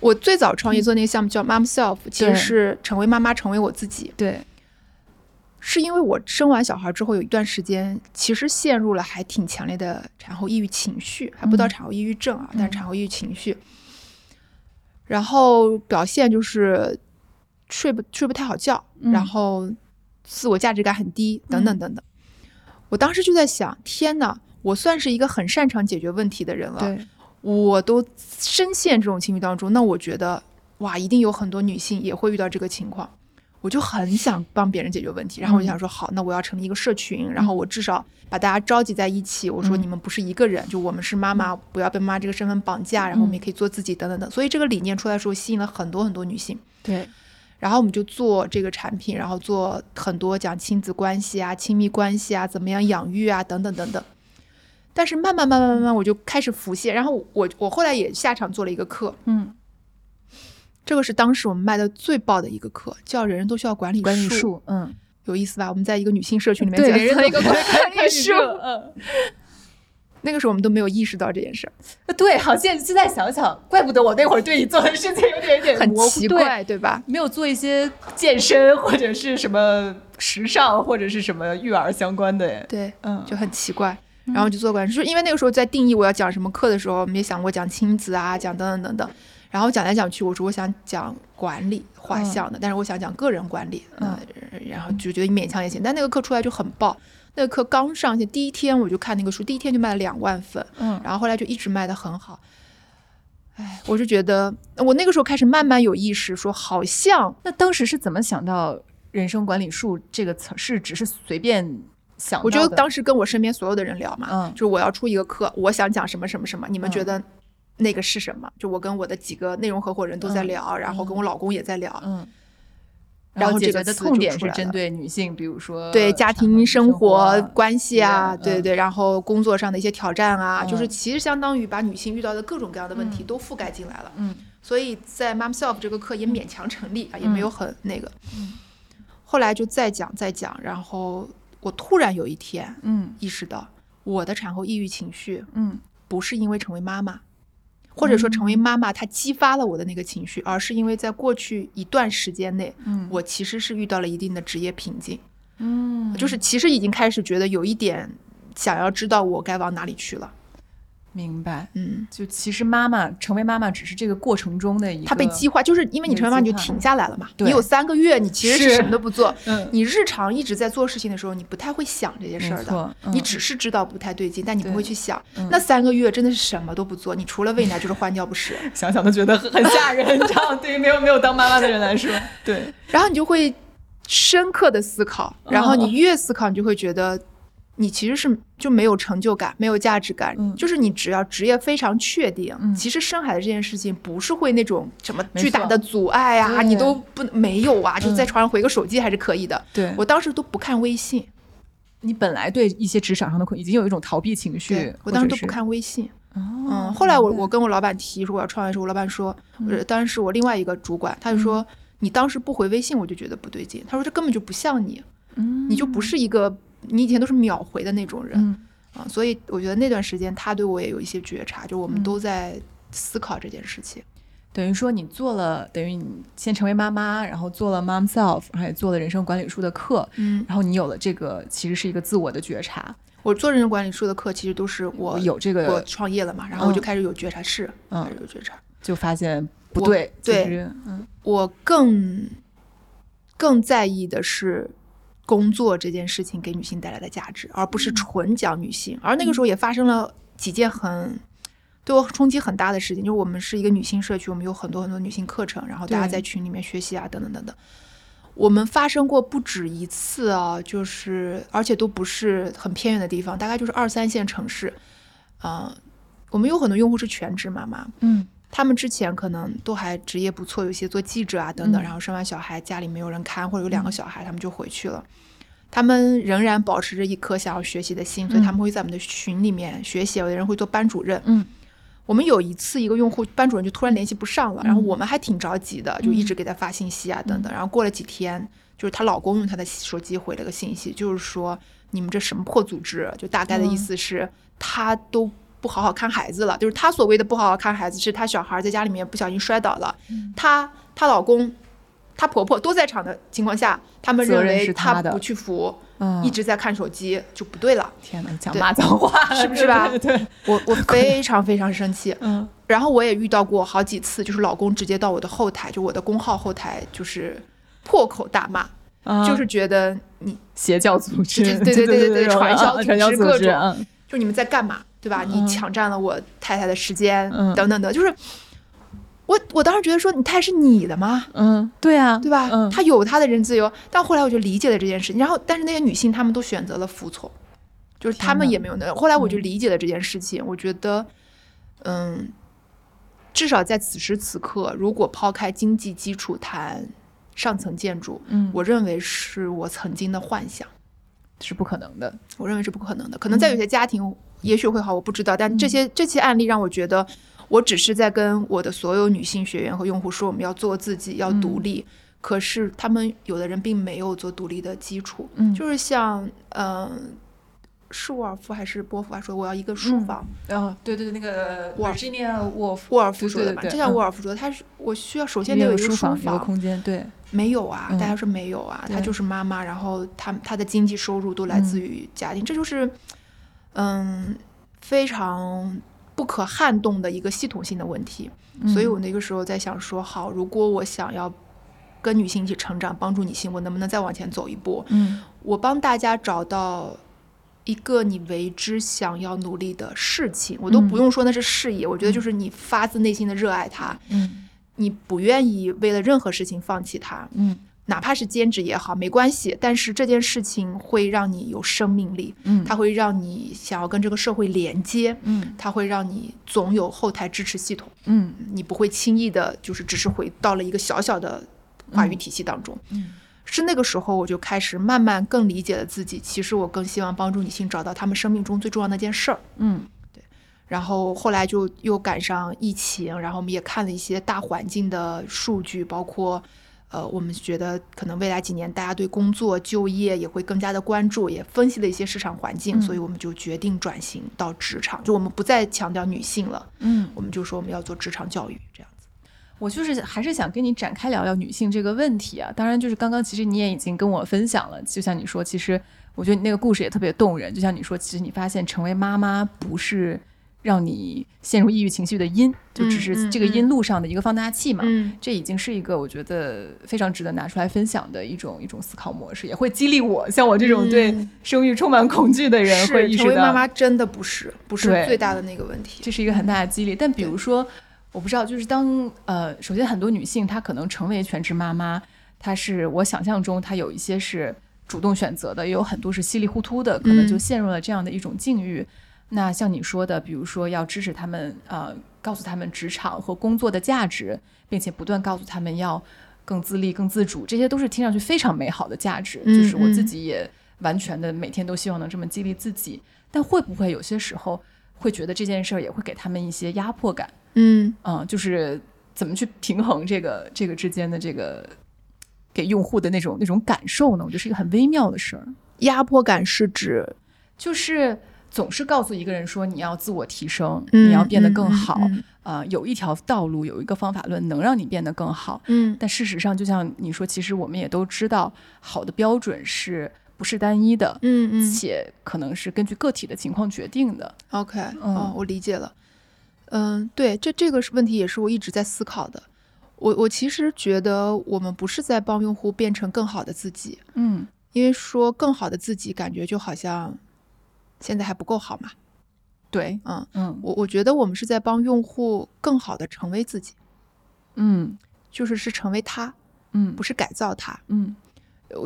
我最早创业做那个项目叫 Mom Self，其实是成为妈妈，成为我自己。对，是因为我生完小孩之后有一段时间，其实陷入了还挺强烈的产后抑郁情绪，还不到嗯产后抑郁症啊，但嗯是产后抑郁情绪。然后表现就是睡不睡不太好觉，嗯然后自我价值感很低，等等等等。我当时就在想，天呐，我算是一个很擅长解决问题的人了，我都深陷这种情绪当中，那我觉得哇，一定有很多女性也会遇到这个情况。我就很想帮别人解决问题，然后我就想说，好，那我要成立一个社群，然后我至少把大家召集在一起。我说嗯你们不是一个人，就我们是妈妈，不要被妈妈这个身份绑架，然后我们也可以做自己，等等等。所以这个理念出来的时候，吸引了很多很多女性。对，然后我们就做这个产品，然后做很多讲亲子关系啊、亲密关系啊、怎么样养育啊等等等等。但是慢慢慢慢慢慢，我就开始浮现。然后我我后来也下场做了一个课，嗯，这个是当时我们卖的最爆的一个课，叫“人人都需要管理管理术，嗯，有意思吧？我们在一个女性社群里面，讲人人了一个管理术，嗯。那个时候我们都没有意识到这件事儿，对，好，现在现在想想，怪不得我那会儿对你做的事情有点点很奇怪，对吧？没有做一些健身或者是什么时尚或者是什么育儿相关的，哎，对，嗯，就很奇怪。然后就做管理，就是因为那个时候在定义我要讲什么课的时候，我们也想过讲亲子啊，讲等等等等。然后讲来讲去，我说我想讲管理画像的，但是我想讲个人管理，嗯呃，然后就觉得勉强也行。但那个课出来就很爆，那个课刚上线第一天我就看那个书，第一天就卖了两万份，嗯然后后来就一直卖的很好。哎，我就觉得我那个时候开始慢慢有意识，说好像那当时是怎么想到“人生管理术”这个词儿？是只是随便想？我觉得当时跟我身边所有的人聊嘛，嗯就是我要出一个课，我想讲什么什么什么，你们觉得那个是什么？就我跟我的几个内容合伙人都在嗯聊，然后跟我老公也在聊，嗯，然后解决的这个词痛点是针对女性，比如说对家庭生生活关系啊，对对，然后工作上的一些挑战啊，就是嗯其实相当于把女性遇到的各种各样的问题都覆盖进来了。嗯所以在 Mom Self 这个课也勉强成立啊，也没有很那个。嗯后来就再讲再讲，然后我突然有一天嗯。意识到，我的产后抑郁情绪嗯。不是因为成为妈妈，或者说成为妈妈她激发了我的那个情绪，而是因为在过去一段时间内，嗯。我其实是遇到了一定的职业瓶颈，嗯，就是其实已经开始觉得有一点想要知道我该往哪里去了。明白。嗯，就其实妈妈成为妈妈只是这个过程中的一个，它被激化，就是因为你成为妈妈你就停下来了嘛，对。你有三个月，你其实是是。什么都不做，嗯。你日常一直在做事情的时候，你不太会想这些事儿的。你嗯。只是知道不太对劲，但你不会去想。嗯。那三个月真的是什么都不做，你除了喂奶就是换尿不湿，想想都觉得很吓人，你知道，对于没有没有当妈妈的人来说，对，然后你就会深刻的思考，然后嗯。你越思考，你就会觉得你其实是就没有成就感，没有价值感。嗯就是你只要职业非常确定，嗯其实生孩子这件事情不是会那种什么巨大的阻碍啊，你都不没有啊，就嗯在床上回个手机还是可以的。对我当时都不看微信，你本来对一些职场上的困已经有一种逃避情绪，我当时都不看微信。哦嗯，后来我我跟我老板提说我要创业的时候，我老板说，当然是我另外一个主管，他就说。你当时不回微信，我就觉得不对劲。他说这根本就不像你，嗯你就不是一个你以前都是秒回的那种人、嗯。啊。所以我觉得那段时间他对我也有一些觉察，就我们嗯。都在思考这件事情。等于说你做了，等于你先成为妈妈，然后做了 Mom Self，然后也做了人生管理术的课，嗯，然后你有了这个其实是一个自我的觉察，我做人生管理术的课，其实都是我我有这个我创业了嘛，然后我就嗯开始有觉察，是嗯。开始有觉察。就发现不对，对。嗯。我更更在意的是工作这件事情给女性带来的价值，而不是纯讲女性。而那个时候也发生了几件很对我冲击很大的事情，就是我们是一个女性社区，我们有很多很多女性课程，然后大家在群里面学习啊，等等等等。我们发生过不止一次啊，就是而且都不是很偏远的地方，大概就是二三线城市。啊、我们有很多用户是全职妈妈，嗯他们之前可能都还职业不错，有些做记者啊等等，嗯然后生完小孩家里没有人看，或者有两个小孩，他们就回去了。他们仍然保持着一颗想要学习的心，所以嗯他们会在我们的群里面学习。有的人会做班主任。嗯我们有一次，一个用户班主任就突然联系不上了，然后嗯我们还挺着急的，就一直给他发信息啊等等。然后过了几天，就是她老公用她的手机回了个信息，就是说你们这什么破组织？就大概的意思是，他都不好好看孩子了。就是他所谓的不好好看孩子，是他小孩在家里面不小心摔倒了，她她老公。她婆婆都在场的情况下，他们认为是她不去扶，嗯，一直在看手机，就不对了。天哪，讲对骂脏话。是不是吧？对对对，我我 非常非常生气，嗯。然后我也遇到过好几次，就是老公直接到我的后台，就我的公号后台，就是破口大骂，啊就是觉得你邪教组织，对对对对对传销组织各种就你们在干嘛，对吧？你嗯抢占了我太太的时间，嗯等等的，就是我我当时觉得说，你太太是你的吗？嗯，对啊，对吧？嗯，她有她的人自由，但后来我就理解了这件事情。然后，但是那些女性她们都选择了服从，就是她们也没有那。后来我就嗯理解了这件事情，我觉得，嗯，至少在此时此刻，如果抛开经济基础谈上层建筑，嗯我认为是我曾经的幻想，是不可能的，我认为是不可能的。可能在有些家庭也许会好，我不知道。但这嗯。些这些案例让我觉得，我只是在跟我的所有女性学员和用户说，我们要做自己，要独嗯。立。可是他们有的人并没有做独立的基础，嗯。就是像嗯、呃是沃尔夫还是波伏啊说我要一个书嗯。房，哦，对对对，那个沃尔沃尔夫对说的嘛，就像嗯。沃尔夫说的，他是我需要首先得有一个书房，有个房，空间，对，没有啊，嗯。大家说没有啊，她对。就是妈妈，然后他他的经济收入都来自嗯。于家庭，这就是嗯非常不可撼动的一个系统性的问题。所以嗯我那个时候在想说，好，如果我想要跟女性一起成长，帮助女性，我能不能再往前走一步？嗯我帮大家找到。一个你为之想要努力的事情，我都不嗯用说那是事业，我觉得就是你发自内心的热爱它，嗯你不愿意为了任何事情放弃它，嗯哪怕是兼职也好，没关系。但是这件事情会让你有生命力，嗯它会让你想要跟这个社会连接，嗯它会让你总有后台支持系统，嗯你不会轻易的，就是只是回到了一个小小的话语体系当中。嗯是那个时候，我就开始慢慢更理解了自己。其实我更希望帮助女性找到她们生命中最重要的那件事儿。嗯对然后后来就又赶上疫情，然后我们也看了一些大环境的数据，包括，呃，我们觉得可能未来几年大家对工作、就业也会更加的关注，也分析了一些市场环境，嗯所以我们就决定转型到职场，就我们不再强调女性了，嗯，我们就说我们要做职场教育这样子。我就是还是想跟你展开聊聊女性这个问题啊。当然，就是刚刚其实你也已经跟我分享了，就像你说，其实我觉得你那个故事也特别动人。就像你说，其实你发现成为妈妈不是让你陷入抑郁情绪的因，就只是嗯这个嗯因路上的一个放大器嘛。嗯这已经是一个我觉得非常值得拿出来分享的一种一种思考模式，也会激励我像我这种对嗯生育充满恐惧的人会意识到，是成为妈妈真的不是不是最大的那个问题。这是一个很大的激励。但比如说，我不知道，就是当呃，首先很多女性她可能成为全职妈妈，她是我想象中她有一些是主动选择的，也有很多是稀里糊涂的，可能就嗯陷入了这样的一种境遇。那像你说的，比如说要支持他们，呃，告诉他们职场和工作的价值，并且不断告诉他们要更自立、更自主，这些都是听上去非常美好的价值。嗯就是我自嗯己也完全的每天都希望能这么激励自己，但会不会有些时候会觉得这件事儿也会给他们一些压迫感？嗯嗯，就是怎么去平衡这个这个之间的这个给用户的那种那种感受呢？我觉得是一个很微妙的事儿，压迫感是指就是总是告诉一个人说你要自我提升，嗯你要变得更好，嗯呃，有一条道路，有一个方法论能让你变得更好。嗯但事实上，就像你说，其实我们也都知道，好的标准是不是单一的，嗯嗯且可能是根据个体的情况决定的。OK，嗯哦，我理解了。嗯，对，这这个是问题，也是我一直在思考的。我我其实觉得我们不是在帮用户变成更好的自己，嗯因为说更好的自己，感觉就好像现在还不够好嘛。对，嗯，嗯我我觉得我们是在帮用户更好的成为自己，嗯就是是成为他，嗯不是改造他。嗯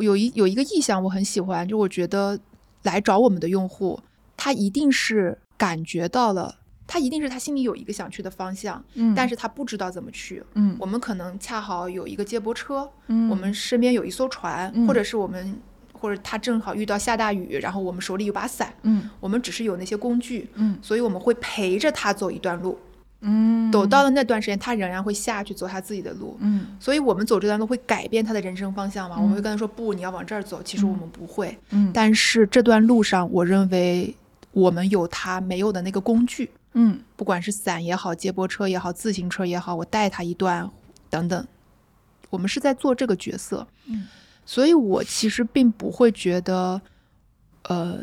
有一有一个意向我很喜欢，就我觉得来找我们的用户，他一定是感觉到了，他一定是他心里有一个想去的方向，嗯，但是他不知道怎么去。嗯我们可能恰好有一个接驳车，嗯我们身边有一艘船，嗯或者是我们，或者他正好遇到下大雨，然后我们手里有把伞，嗯我们只是有那些工具，嗯所以我们会陪着他走一段路。嗯走到了那段时间，他仍然会下去走他自己的路。嗯所以，我们走这段路会改变他的人生方向吗？我们会嗯跟他说不，你要往这儿走。其实我们不会，嗯但是这段路上，我认为我们有他没有的那个工具，嗯不管是伞也好，接驳车也好，自行车也好，我带他一段等等，我们是在做这个角色。嗯所以我其实并不会觉得，呃，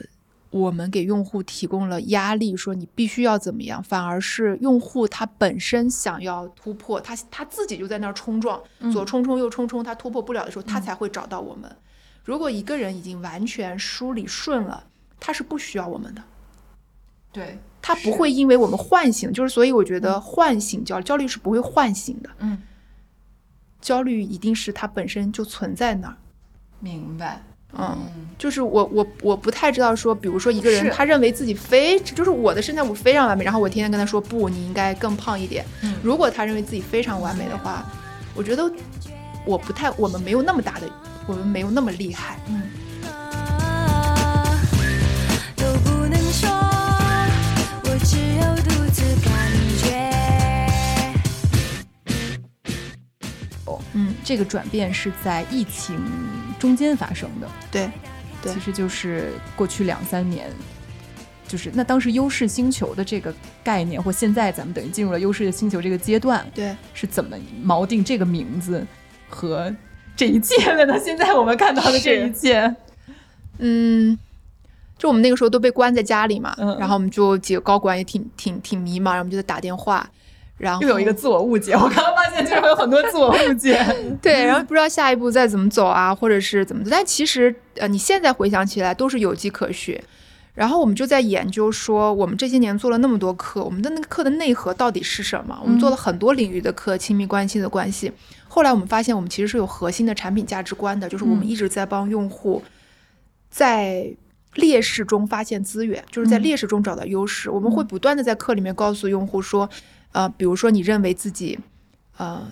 我们给用户提供了压力，说你必须要怎么样，反而是用户他本身想要突破，他他自己就在那儿冲撞，左冲冲右冲冲，他突破不了的时候，他才会找到我们。如果一个人已经完全梳理顺了，他是不需要我们的。对，他不会因为我们唤醒，就是所以我觉得唤醒焦焦虑是不会唤醒的，嗯，焦虑一定是它本身就存在那儿。明白，嗯，就是我我我不太知道说，比如说一个人他认为自己非就是我的身材我非常完美，然后我天天跟他说不，你应该更胖一点。嗯如果他认为自己非常完美的话，我觉得我不太我们没有那么大的，我们没有那么厉害。嗯都不能说，我只有独自感觉。嗯，这个转变是在疫情中间发生的，对，对。其实就是过去两三年，就是那当时优势星球的这个概念，或现在咱们等于进入了优势星球这个阶段，对，是怎么锚定这个名字和这一切的呢？现在我们看到的这一切，嗯。就我们那个时候都被关在家里嘛，嗯。然后我们就几个高管也挺挺挺迷茫，然后我们就在打电话，然后又有一个自我误解。我刚刚发现，就是会有很多自我误解。对，然后不知道下一步再怎么走啊，或者是怎么走。但其实呃，你现在回想起来都是有迹可循。然后我们就在研究说，我们这些年做了那么多课，我们的那个课的内核到底是什么？我们做了很多领域的课，亲密关系的关系。后来我们发现，我们其实是有核心的产品价值观的，就是我们嗯一直在帮用户在劣势中发现资源，就是在嗯劣势中找到优势。我们会不断的在课里面告诉用户说，呃，比如说你认为自己，呃，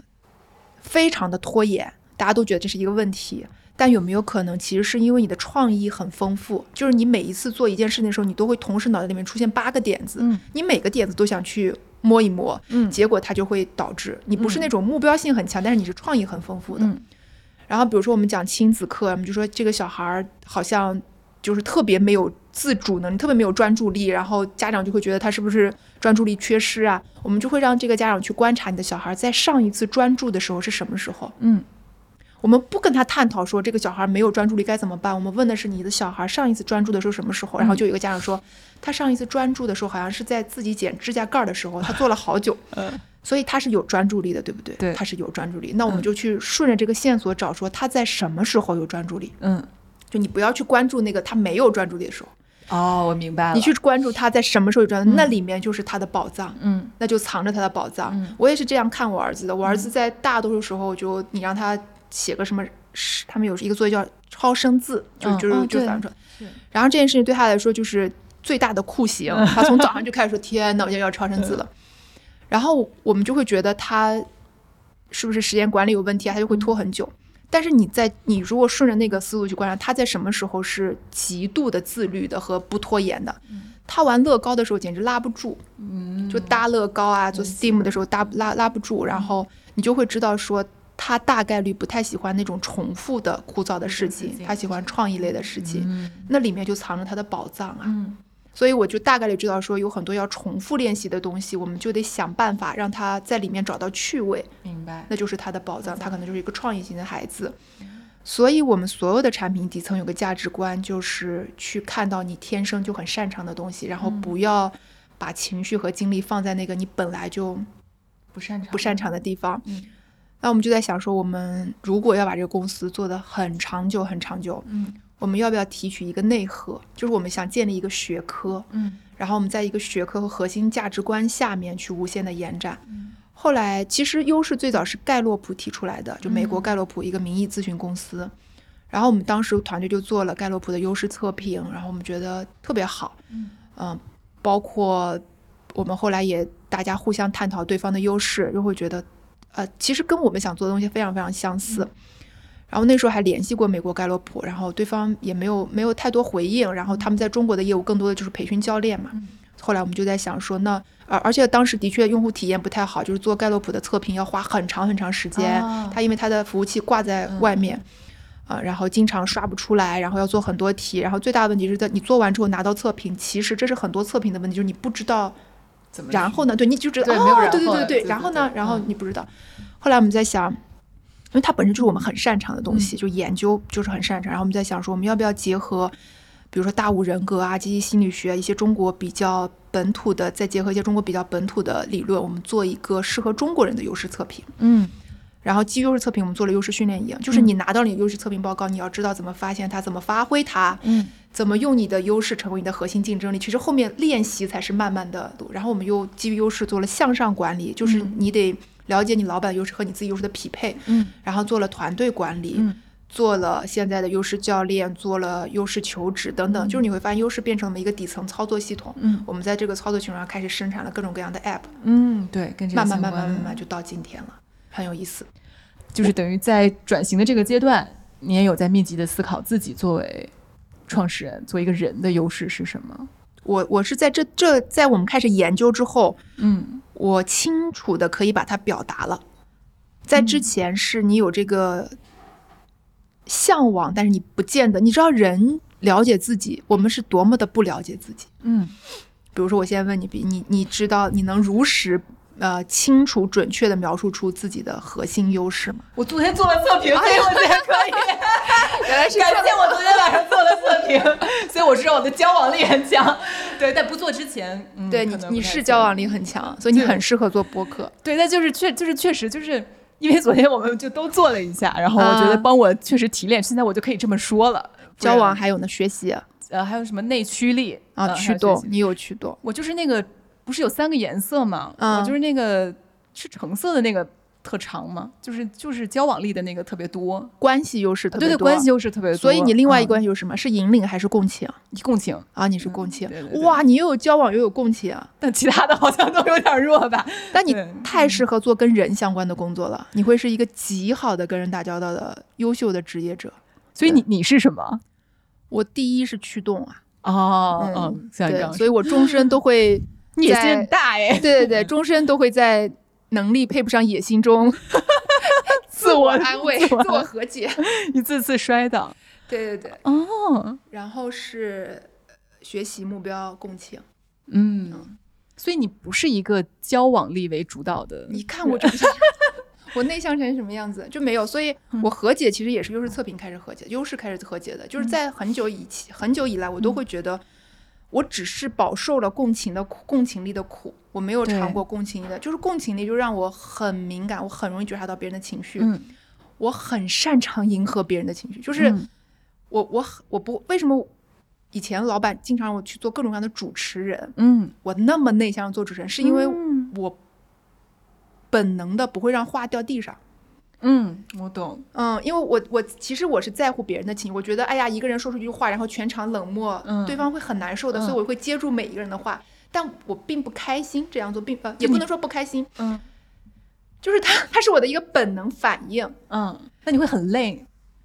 非常的拖延，大家都觉得这是一个问题。但有没有可能，其实是因为你的创意很丰富，就是你每一次做一件事情的时候，你都会同时脑袋里面出现八个点子，嗯你每个点子都想去摸一摸，嗯结果它就会导致你不是那种目标性很强，但是你是创意很丰富的。嗯然后比如说我们讲亲子课，我们就说这个小孩儿好像就是特别没有自主能力，特别没有专注力，然后家长就会觉得他是不是专注力缺失啊？我们就会让这个家长去观察你的小孩在上一次专注的时候是什么时候。嗯我们不跟他探讨说这个小孩没有专注力该怎么办，我们问的是你的小孩上一次专注的时候什么时候？然后就有一个家长说，他上一次专注的时候好像是在自己剪指甲盖儿的时候，他做了好久，嗯 所以他是有专注力的，对不对？对他是有专注力。那我们嗯就去顺着这个线索找，说他在什么时候有专注力？嗯，就你不要去关注那个他没有专注力的时候，哦，我明白了。你去关注他在什么时候有专注力，嗯那里面就是他的宝藏。嗯那就藏着他的宝藏。嗯我也是这样看我儿子的。我儿子在大多数时候就你让他写个什么，是他们有一个作业叫超生字，就嗯就是哦就反正，然后这件事情对他来说就是最大的酷刑。他从早上就开始说：“天呐，我现在要超生字了。”然后我们就会觉得他是不是时间管理有问题啊？他就会拖很久。但是你在你如果顺着那个思路去观察，他在什么时候是极度的自律的和不拖延的？他玩乐高的时候简直拉不住，嗯，就搭乐高啊，做 Steam 的时候搭拉拉不住，然后你就会知道说。他大概率不太喜欢那种重复的枯燥的事情，他喜欢创意类的事情，嗯那里面就藏着他的宝藏啊。嗯所以我就大概率知道说有很多要重复练习的东西，我们就得想办法让他在里面找到趣味，明白。那就是他的宝藏，他可能就是一个创意型的孩子。所以，我们所有的产品底层有个价值观，就是去看到你天生就很擅长的东西，然后不要把情绪和精力放在那个你本来就不擅长不擅长的地方。嗯那我们就在想说，我们如果要把这个公司做得很长久、很长久，嗯我们要不要提取一个内核？就是我们想建立一个学科，嗯然后我们在一个学科和核心价值观下面去无限的延展。嗯后来，其实优势最早是盖洛普提出来的，就美国嗯盖洛普一个民意咨询公司。然后我们当时团队就做了盖洛普的优势测评，然后我们觉得特别好，嗯嗯、包括我们后来也大家互相探讨对方的优势，又会觉得，呃，其实跟我们想做的东西非常非常相似。然后那时候还联系过美国盖洛普，然后对方也没有没有太多回应，然后他们在中国的业务更多的就是培训教练嘛。嗯后来我们就在想说，那而而且当时的确用户体验不太好，就是做盖洛普的测评要花很长很长时间，啊它因为它的服务器挂在外面。啊，然后经常刷不出来，然后要做很多题，然后最大的问题是在你做完之后拿到测评，其实这是很多测评的问题，就是你不知道怎么然后呢？对，你就知道对没有哦，然后了对对对对对然后呢？然后嗯你不知道。后来我们在想，因为它本身就是我们很擅长的东西，就研究就是很擅长。然后我们在想说，我们要不要结合，比如说大五人格啊、积极心理学一些中国比较本土的，再结合一些中国比较本土的理论，我们做一个适合中国人的优势测评。嗯。然后基于优势测评，我们做了优势训练营，就是你拿到了你的优势测评报告，你要知道怎么发现它，怎么发挥它，嗯怎么用你的优势成为你的核心竞争力。其实后面练习才是慢慢的路。然后我们又基于优势做了向上管理，就是嗯你得了解你老板的优势和你自己优势的匹配，嗯然后做了团队管理。嗯做了现在的优势教练，做了优势求职等等，嗯就是你会发现优势变成了一个底层操作系统。嗯我们在这个操作系统上开始生产了各种各样的 app，嗯，对，跟这个慢慢慢慢慢慢就到今天了，很有意思。就是等于在转型的这个阶段，你也有在密集的思考自己作为创始人，作为一个人的优势是什么？我我是在这这在我们开始研究之后，嗯我清楚的可以把它表达了。在之前是你有这个向往，但是你不见得，你知道人了解自己，我们是多么的不了解自己。嗯比如说，我现在问你，比你你知道你能如实呃清楚准确的描述出自己的核心优势吗？我昨天做了测评，所以我觉得可以。原来是感谢我昨天晚上做了测评，所以我知道我的交往力很强。对，在不做之前，嗯、对你你是交往力很强，所以你很适合做播客。对，那就是确就是确实就是因为昨天我们就都做了一下，然后我觉得啊帮我确实提炼，现在我就可以这么说了。交往还有呢，学习呃，还有什么内驱力啊，呃驱动，有你有驱动，我就是那个不是有三个颜色吗？嗯我就是那个是橙色的那个特长嘛，就是就是交往力的那个特别多，关系优势特对对，别多。关系优势特别多。所以你另外一个嗯关系优势是什么？是引领还是共情共情，啊？你是共情对对，对哇，你又有交往又有共情，但其他的好像都有点弱吧？但你太适合做跟人相关的工作了，你会是一个极好的跟人打交道的优秀的职业者。所以你你是什么？我第一是驱动啊，哦，嗯嗯，像你这对，样所以我终身都会野心很大哎，对对对，终身都会在能力配不上野心中 自我安慰、自我和解。一次次摔倒。对对对，哦，然后是呃学习目标共情。嗯，所以你不是一个交往力为主导的，你看我这不是 我内向成什么样子就没有，所以我和解其实也是优势测评开始和解，优势开始和解的，就是在很久以前、很久以来，我都会觉得。我只是饱受了共情的苦，共情力的苦，我没有尝过共情力的，就是共情力就让我很敏感，我很容易觉察到别人的情绪，嗯，我很擅长迎合别人的情绪，就是嗯我我很我不为什么以前老板经常让我去做各种各样的主持人，嗯，我那么内向做主持人，是因为嗯我本能的不会让话掉地上。嗯，我懂，嗯，因为我我其实我是在乎别人的情绪，我觉得哎呀，一个人说出一句话，然后全场冷漠，嗯。对方会很难受的，嗯。所以我会接住每一个人的话，但我并不开心这样做，并呃也不能说不开心，嗯。就是它它是我的一个本能反应。嗯，那你会很累，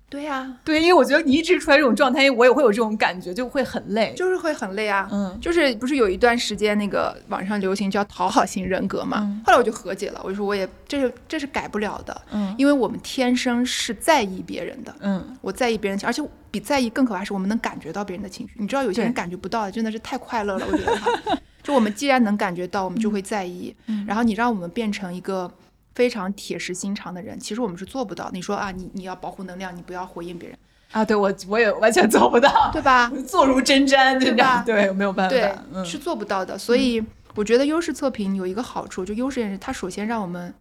对呀、对，因为我觉得你一直处在这种状态，我也会有这种感觉，就会很累，就是会很累啊。嗯就是不是有一段时间那个网上流行叫讨好型人格嘛？嗯后来我就和解了，我就说我也这是这是改不了的，嗯因为我们天生是在意别人的。嗯我在意别人而且比在意更可怕是我们能感觉到别人的情绪。你知道有些人感觉不到，真的是太快乐了。我觉得哈，就我们既然能感觉到，我们就会在意。嗯然后你让我们变成一个非常铁石心肠的人，其实我们是做不到。你说啊，你你要保护能量，你不要回应别人，啊，对我我也完全做不到，对吧？坐如针毡，对吧对，没有办对法，，嗯是做不到的。所以我觉得优势测评有一个好处，就优势认识，它首先让我们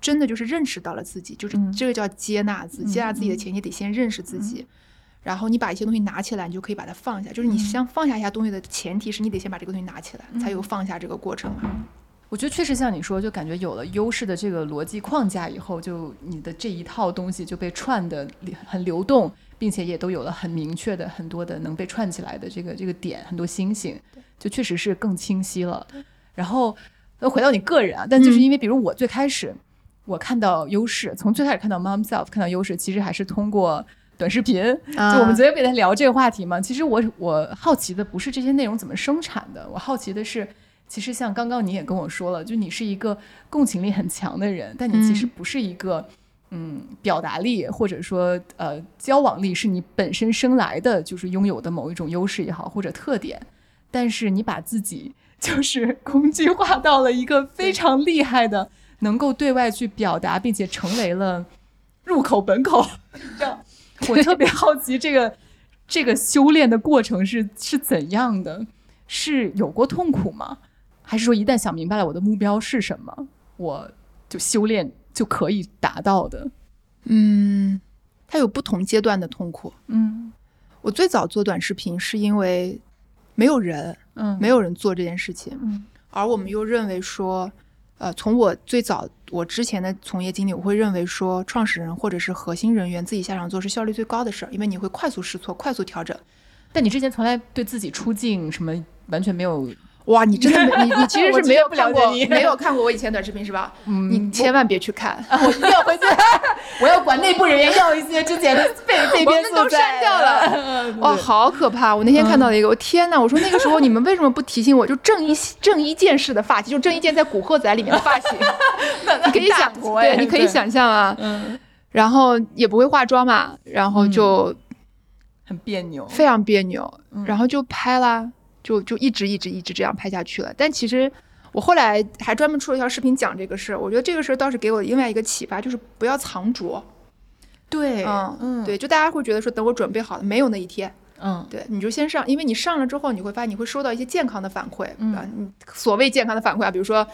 真的就是认识到了自己，就是嗯这个叫接纳自己。接纳自己的前提得先认识自己。然后你把一些东西拿起来，你就可以把它放下。就是你先放下一下东西的前提是你得先把这个东西拿起来，才有放下这个过程嘛。我觉得确实像你说，就感觉有了优势的这个逻辑框架以后，就你的这一套东西就被串的很流动，并且也都有了很明确的很多的能被串起来的这个这个点，很多星星，就确实是更清晰了。然后，那，回到你个人啊，但就是因为比如我最开始我看到优势，从最开始看到 Mom Self 看到优势，其实还是通过。短视频，啊就我们昨天不也在聊这个话题嘛。其实我我好奇的不是这些内容怎么生产的，我好奇的是，其实像刚刚你也跟我说了，就你是一个共情力很强的人，但你其实嗯不是一个嗯表达力或者说呃交往力是你本身生来的就是拥有的某一种优势也好或者特点，但是你把自己就是 工具化到了一个非常厉害的，能够对外去表达，并且成为了入口本口这样。我特别好奇这个这个修炼的过程是是怎样的？是有过痛苦吗？还是说一旦想明白了我的目标是什么，我就修炼就可以达到的？嗯，它有不同阶段的痛苦。嗯我最早做短视频是因为没有人，嗯没有人做这件事情，嗯而我们又认为说，呃，从我最早我之前的从业经历，我会认为说，创始人或者是核心人员自己下场做是效率最高的事儿，因为你会快速试错、快速调整。但你之前从来对自己出镜什么完全没有，哇，你真的没你你其实是 没有看过你没有看过我以前短视频是吧？嗯你千万别去看，我一定要回去，我要管内部人员要一些之前的被被我编都删掉了。哇，好可怕！我那天看到了一个，我天呐！我说那个时候你们为什么不提醒我？就郑伊郑伊健式的发型，就郑伊健在《古惑仔》里面的发型，你可以想，对，你可以想象啊。嗯，然后也不会化妆嘛，然后就很别扭。非常别扭，嗯然后就拍啦，就就一直一直一直这样拍下去了。但其实我后来还专门出了一条视频讲这个事儿，我觉得这个事儿倒是给我另外一个启发，就是不要藏拙。对，嗯嗯，对，就大家会觉得说等我准备好了，没有那一天。嗯对，你就先上，因为你上了之后，你会发现你会收到一些健康的反馈，嗯所谓健康的反馈啊，比如说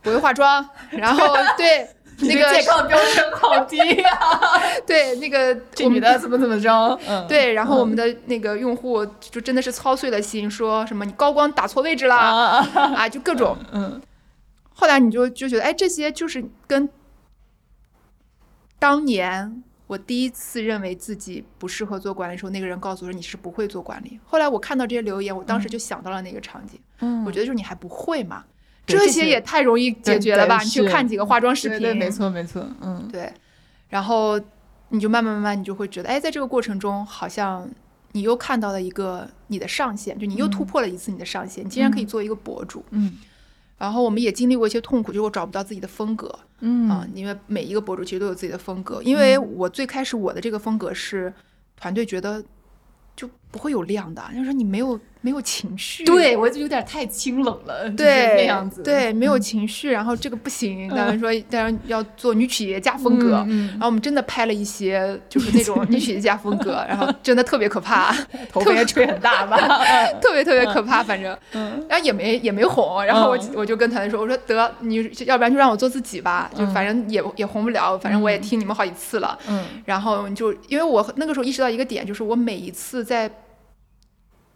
不会化妆，然后 对那个健康标准好低呀、对那个这女的怎么怎么着？嗯，对，然后我们的那个用户就真的是操碎了心，说什么你高光打错位置了啊啊，啊，就各种。嗯后来你就就觉得，哎，这些就是跟当年我第一次认为自己不适合做管理的时候，那个人告诉我说你是不会做管理。后来我看到这些留言，我当时就想到了那个场景，嗯我觉得就是你还不会嘛，对这些也太容易解决了吧？你去看几个化妆视频，对对，没错没错，嗯对，然后你就慢慢慢慢，你就会觉得，哎，在这个过程中，好像你又看到了一个你的上限，就你又突破了一次你的上限，你竟然可以做一个博主。嗯然后我们也经历过一些痛苦，就是我找不到自己的风格嗯啊、因为每一个博主其实都有自己的风格。因为我最开始我的这个风格是团队觉得就不会有量的，就是说你没有没有情绪，对我就有点太清冷了，对那样子，对，没有嗯。情绪，然后这个不行，当然说当然要做女企业家风格。嗯然后我们真的拍了一些，就是那种 女企业家风格，然后真的特别可怕，头发也吹很大吧，特别特别可怕，反正，嗯。然后也没也没红，然后我、嗯。我就跟团队说，我说得你要不然就让我做自己吧，就嗯。反正也也红不了，反正我也听你们好几次了，嗯。然后就因为我那个时候意识到一个点，就是我每一次在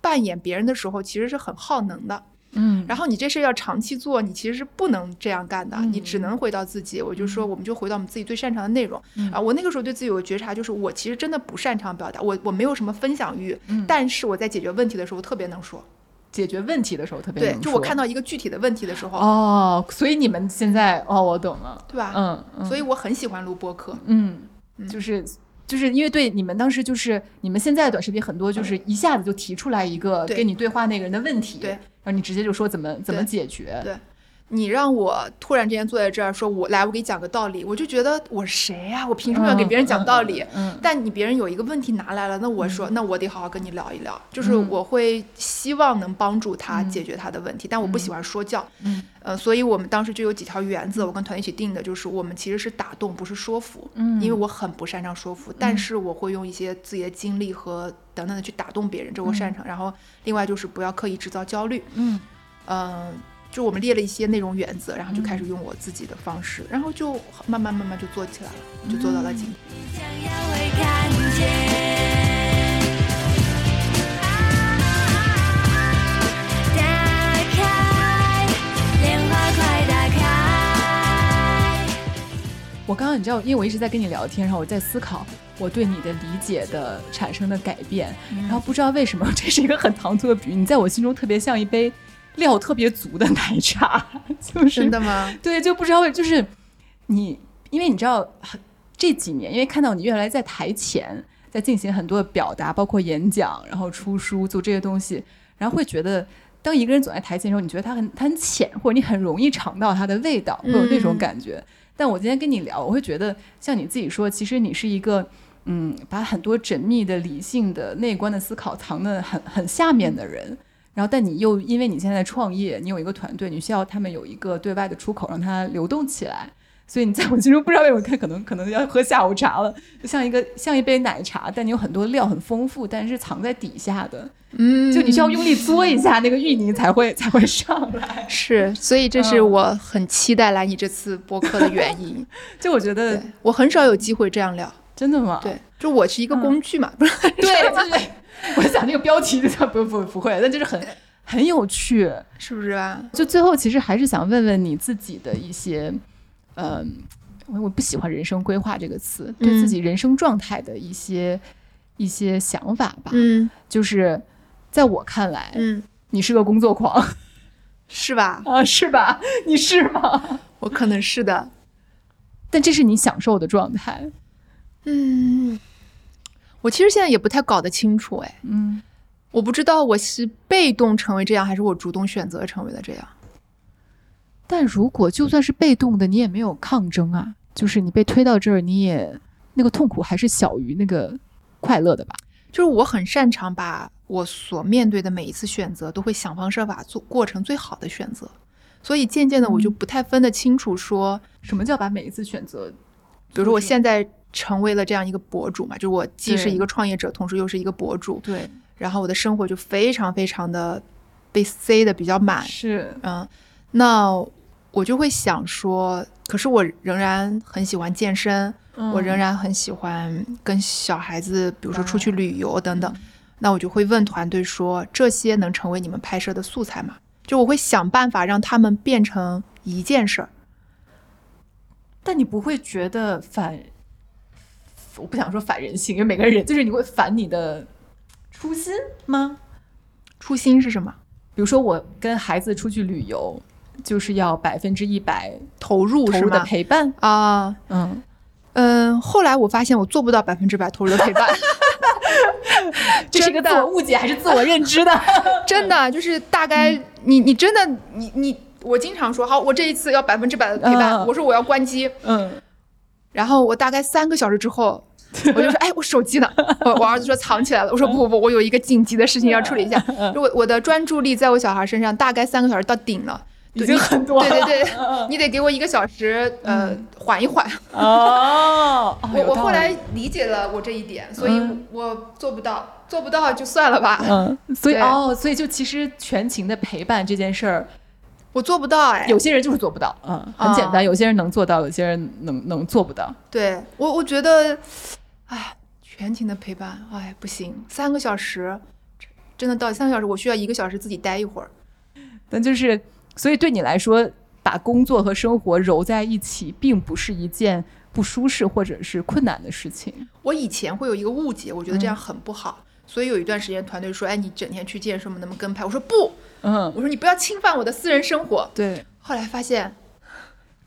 扮演别人的时候，其实是很耗能的。嗯然后你这事要长期做，你其实是不能这样干的，嗯你只能回到自己。我就说，我们就回到我们自己最擅长的内容。嗯啊，我那个时候对自己有个觉察，就是我其实真的不擅长表达，我我没有什么分享欲，嗯但是我在解决问题的时候特别能说。解决问题的时候特别对，能说就我看到一个具体的问题的时候，哦，所以你们现在哦，我懂了，对吧？嗯嗯，所以我很喜欢录播客。嗯，嗯就是就是因为对你们当时就是你们现在的短视频很多就是一下子就提出来一个跟你对话那个人的问题，对然后你直接就说怎么怎么解决，对你让我突然之间坐在这儿说，我来，我给你讲个道理，我就觉得我是谁呀、我凭什么要给别人讲道理？嗯，嗯但你别人有一个问题拿来了，那我说，那我得好好跟你聊一聊，就是嗯。我会希望能帮助他嗯。解决他的问题，但我不喜欢说教，嗯。呃，所以我们当时就有几条原则，我跟团队一起定的，就是我们其实是打动，不是说服，嗯。因为我很不擅长说服，但是我会用一些自己的经历和等等的去打动别人，这我擅长。然后另外就是不要刻意制造焦虑，嗯。嗯、就我们列了一些内容原则，然后就开始用我自己的方式，然后就慢慢慢慢就做起来了，就做到了今天。我刚刚你知道，因为我一直在跟你聊天，然后我在思考我对你的理解的产生的改变，然后不知道为什么，这是一个很唐突的比喻，你在我心中特别像一杯料特别足的奶茶，就是真的吗？对，就不知道为就是你，因为你知道很这几年，因为看到你越来在台前在进行很多的表达，包括演讲，然后出书做这些东西，然后会觉得。当一个人走在台前的时候，你觉得他很他很浅，或者你很容易尝到他的味道，会有那种嗯感觉。但我今天跟你聊，我会觉得像你自己说，其实你是一个嗯，把很多缜密的、理性的、内观的思考藏得很很下面的人。然后，但你又因为你现在创业，你有一个团队，你需要他们有一个对外的出口，让它流动起来。所以你在 我心中不知道为什么看，可能可能要喝下午茶了，就像一个像一杯奶茶，但你有很多料很丰富，但是藏在底下的，嗯就你需要用力嘬一下，那个芋泥才会才会上来。是，所以这是嗯我很期待来你这次播客的原因。就我觉得我很少有机会这样聊，真的吗？对，就我是一个嗯工具嘛，不是？对对对，我想那个标题就叫不不不会，但就是很 很有趣。是不是吧？就最后其实还是想问问你自己的一些，嗯、我我不喜欢“人生规划”这个词，对自己人生状态的一些一些想法吧。嗯就是在我看来，嗯，你是个工作狂 是吧？啊，是吧？你是吗？我可能是的。但这是你享受的状态。嗯，我其实现在也不太搞得清楚，哎，嗯，我不知道我是被动成为这样，还是我主动选择成为了这样。但如果就算是被动的，你也没有抗争啊，就是你被推到这儿，你也那个痛苦还是小于那个快乐的吧？就是我很擅长把我所面对的每一次选择，都会想方设法做过成最好的选择，所以渐渐的我就不太分得清楚说，什么叫把每一次选择？比如说我现在成为了这样一个博主嘛，就我既是一个创业者，同时又是一个博主，对，然后我的生活就非常非常的被塞的比较满，是，嗯，那我就会想说，可是我仍然很喜欢健身，我仍然然很喜欢跟小孩子，比如说出去旅游等等。那我就会问团队说：这些能成为你们拍摄的素材吗？就我会想办法让他们变成一件事儿。但你不会觉得反，我不想说反人性，因为每个人就是你会反你的初心吗？初心是什么？比如说我跟孩子出去旅游，就是要百分之一百投入是投入的吗？陪伴，啊，嗯，嗯，后来我发现我做不到百分之百投入的陪伴，这是一个自我误解还是自我认知 的？真的就是大概你你真的你你我经常说好，我这一次要百分之百的陪伴，嗯我说我要关机，嗯，然后我大概三个小时之后。我就说，哎，我手机呢？我我儿子说藏起来了。我说不不不，我有一个紧急的事情 要处理一下。如果我的专注力在我小孩身上，大概三个小时到顶了，已经很多了。对对对，你得给我一个小时，呃，缓一缓。哦，哦我我后来理解了我这一点，所以嗯我做不到，做不到就算了吧。嗯，所以哦，所以就其实全情的陪伴这件事儿，我做不到哎，有些人就是做不到，嗯，很简单，啊有些人能做到，有些人能能做不到。对我我觉得，哎，全情的陪伴，哎，不行，三个小时，真的到三个小时，我需要一个小时自己待一会儿。但就是，所以对你来说，把工作和生活揉在一起，并不是一件不舒适或者是困难的事情。我以前会有一个误解，我觉得这样很不好，所以有一段时间团队说，哎，你整天去健身，我们能不能跟拍？我说不，嗯，我说你不要侵犯我的私人生活。对，后来发现，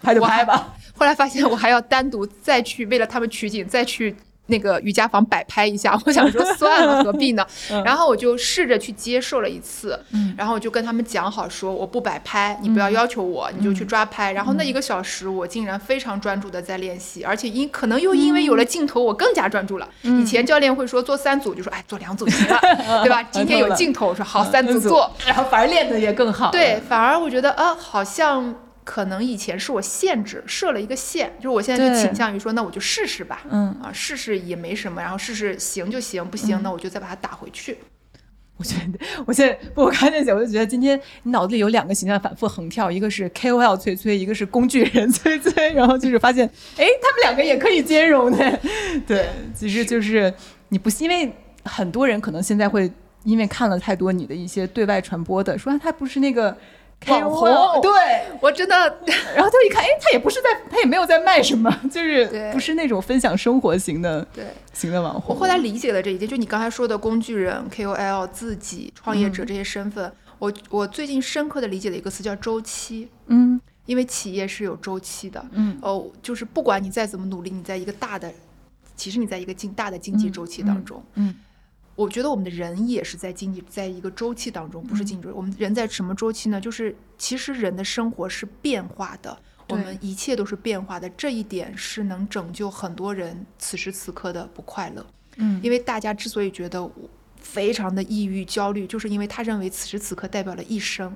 拍就我拍吧。后来发现我还要单独再去为了他们取景再去那个瑜伽房摆拍一下。我想说算了，何必呢？然后我就试着去接受了一次，嗯然后我就跟他们讲好说我不摆拍，你不要要求我，你就去抓拍。然后那一个小时我竟然非常专注的在练习，而且因可能又因为有了镜头，我更加专注了。以前教练会说做三组，就说哎做两组行了，对吧？今天有镜头，我说好三组做。，然后反而练得也更好。对，，反而我觉得啊，好像可能以前是我限制设了一个线，就是我现在就倾向于说，那我就试试吧，嗯，啊，试试也没什么，然后试试行就行，不行那我就再把它打回去。我觉得我现在不，我看见姐，我就觉得今天你脑子里有两个形象反复横跳，一个是 KOL 崔崔，一个是工具人崔崔，然后就是发现，哎，他们两个也可以兼容的。对，其实就是你不是因为很多人可能现在会因为看了太多你的一些对外传播的，说他不是那个网 KOL 红对，我真的然后他一看，哎，他也不是在，他也没有在卖什么，就是对不是那种分享生活型的对型的网红。我后来理解了这一点，就你刚才说的工具人、KOL、自己、创业嗯。者这些身份，我我最近深刻的理解了一个词叫周期，嗯因为企业是有周期的，嗯。哦，就是不管你再怎么努力，你在一个大的，其实你在一个经大的经济周期当中，嗯我觉得我们的人也是在经济在一个周期当中，不是经济周期。我们人在什么周期呢？就是其实人的生活是变化的，我们一切都是变化的。这一点是能拯救很多人此时此刻的不快乐。嗯因为大家之所以觉得我非常的抑郁、焦虑，就是因为他认为此时此刻代表了一生。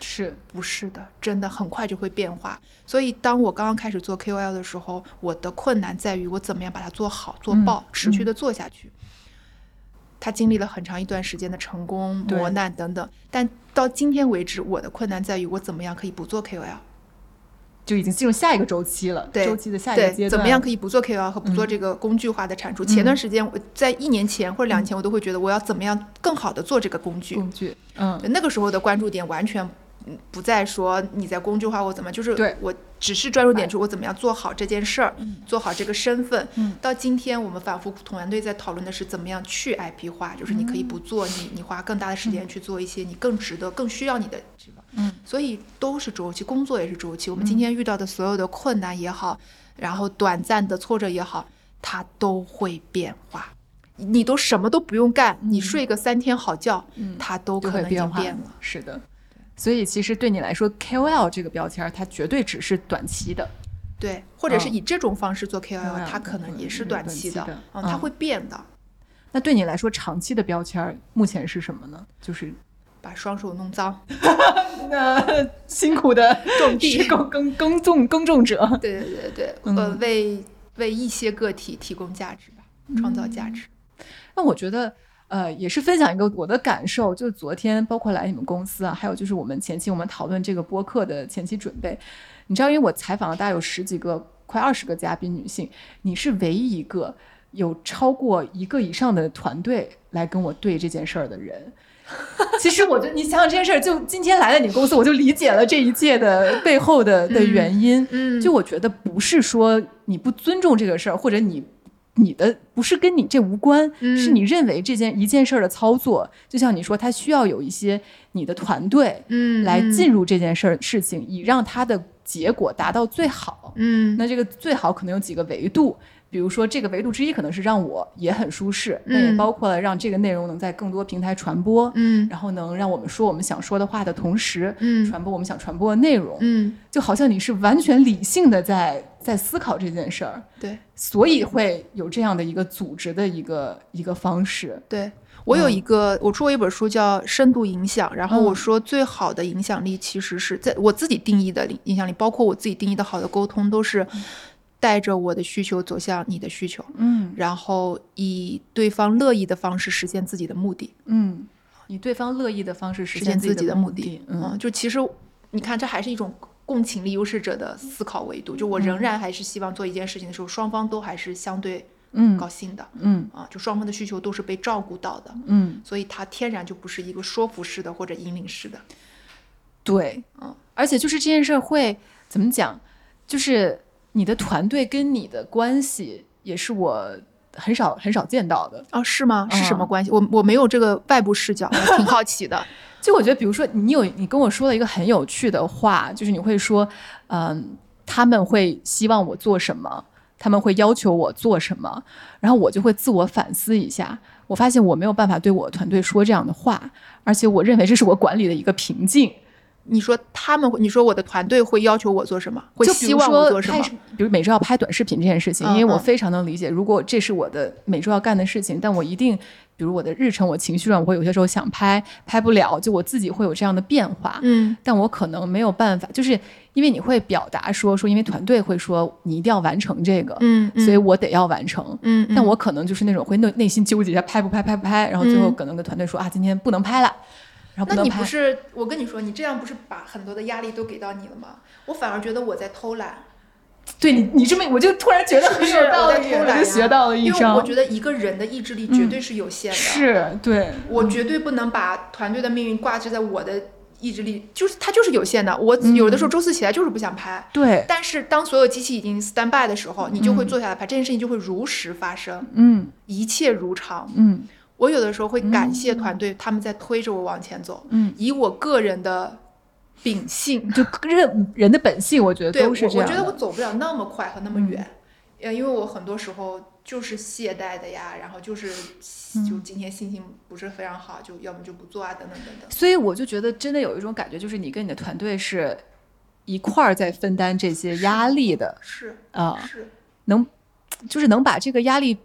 是不是的，真的很快就会变化。所以当我刚刚开始做 KOL 的时候，我的困难在于我怎么样把它做好、做嗯爆，持续的做下去。他经历了很长一段时间的成功、磨难等等，但到今天为止，我的困难在于我怎么样可以不做 KOL。就已经进入下一个周期了，对周期的下一个阶对，段。怎么样可以不做 KOL 和不做嗯这个工具化的产出？前段时间我在一年前或者两年前，我都会觉得我要怎么样更好的做这个工具。工具？嗯，那个时候的关注点完全嗯不再说你在工具化或怎么，就是对我只是专注点就是我怎么样做好这件事儿，嗯做好这个身份。嗯到今天我们反复团队在讨论的是怎么样去 IP 化，就是你可以不做，你你花更大的时间去做一些你更值得、更需要你的地方。嗯，所以都是周期，工作也是周期。我们今天遇到的所有的困难也好，然后短暂的挫折也好，它都会变化。你都什么都不用干，你睡个三天好觉，嗯它都可能已经变化变了。是的。所以其实对你来说，KOL 这个标签儿，它绝对只是短期的。对，或者是嗯以这种方式做 KOL，、它可能也是短期的，嗯，它嗯会变的。那对你来说，长期的标签儿目前是什么呢？就是把双手弄脏，那辛苦的种地是耕耕耕种耕种者。对对对对，嗯呃，为为一些个体提供价值吧，创造价值。那我觉得，呃，也是分享一个我的感受，就是昨天包括来你们公司啊，还有就是我们前期我们讨论这个播客的前期准备，你知道，因为我采访了大概有十几个、快二十个嘉宾女性，你是唯一一个有超过一个以上的团队来跟我对这件事儿的人。其实我觉得你想想这件事儿，就今天来了你公司，我就理解了这一切的 背后的的原因。嗯就我觉得不是说你不尊重这个事儿，或者你你的不是跟你这无关，嗯。是你认为这件一件事儿的操作，就像你说，它需要有一些你的团队嗯来进入这件事儿事情，以让它的结果达到最好。嗯。那这个最好可能有几个维度，比如说这个维度之一可能是让我也很舒适，那也嗯。包括了让这个内容能在更多平台传播，嗯。然后能让我们说我们想说的话的同时，嗯。传播我们想传播的内容，嗯，就好像你是完全理性的在在思考这件事儿，对。所以会有这样的一个组织的一个一个方式。对。我有嗯一个，我出过一本书叫《深度影响》，然后我嗯。说最好的影响力其实是在我自己定义的影响力，包括我自己定义的好的沟通，都是带着我的需求走向你的需求，嗯然后以对方乐意的方式实现自己的目的。嗯，以对方乐意的方式实实现自自己的目的。嗯就其实你看，这还是一种共情力优势者的思考维度。就我仍然还是希望做一件事情的时候，双方都还是相对嗯高兴的嗯啊，就双方的需求都是被照顾到的，嗯，所以它天然就不是一个说服式的或者引领式的。对，嗯，而且就是这件事儿会怎么讲，就是你的团队跟你的关系也是我很少很少见到的。哦，是吗？是什么嗯关系？我我没有这个外部视角，我挺好奇的。就我觉得，比如说你有你跟我说了一个很有趣的话，就是你会说，嗯，他们会希望我做什么，他们会要求我做什么，然后我就会自我反思一下。我发现我没有办法对我团队说这样的话，而且我认为这是我管理的一个瓶颈。你说他们会，你说我的团队会要求我做什么？会希望我说做什么拍？比如每周要拍短视频这件事情，嗯因为我嗯非常能理解，如果这是我的每周要干的事情，但我一定，比如我的日程，我情绪上我会有些时候想拍，拍不了，就我自己会有这样的变化。嗯但我可能没有办法，就是因为你会表达说说，因为团队会说你一定要完成这个，嗯，嗯所以我得要完成。嗯，嗯但我可能就是那种会内内心纠结一下拍不拍拍不拍，然后最后嗯可能跟团队说、啊，今天不能拍了，那你不是我跟你说，你这样不是把很多的压力都给到你了吗？我反而觉得我在偷懒，对你你这么，我就突然觉得很有道理，学到了一因为。我觉得一个人的意志力绝对是有限的，是对，我绝对不能把团队的命运挂置在我的意志力，就是它就是有限的。我嗯有的时候周四起来就是不想拍，对，但是当所有机器已经 stand by 的时候，你就会嗯坐下来拍，这件事情就会如实发生，嗯一切如常。嗯我有的时候会感谢团队，他们在推着我往前走，嗯，以我个人的秉性，就人人的本性，我觉得都是这样的。我觉得我走不了那么快和那么嗯。远，呃，因为我很多时候就是懈怠的呀，然后就是嗯。就今天心情不是非常好，就要么就不做啊，等等等等。所以我就觉得真的有一种感觉，就是你跟你的团队是一块儿在分担这些压力的是啊、是，能就是能把这个压力，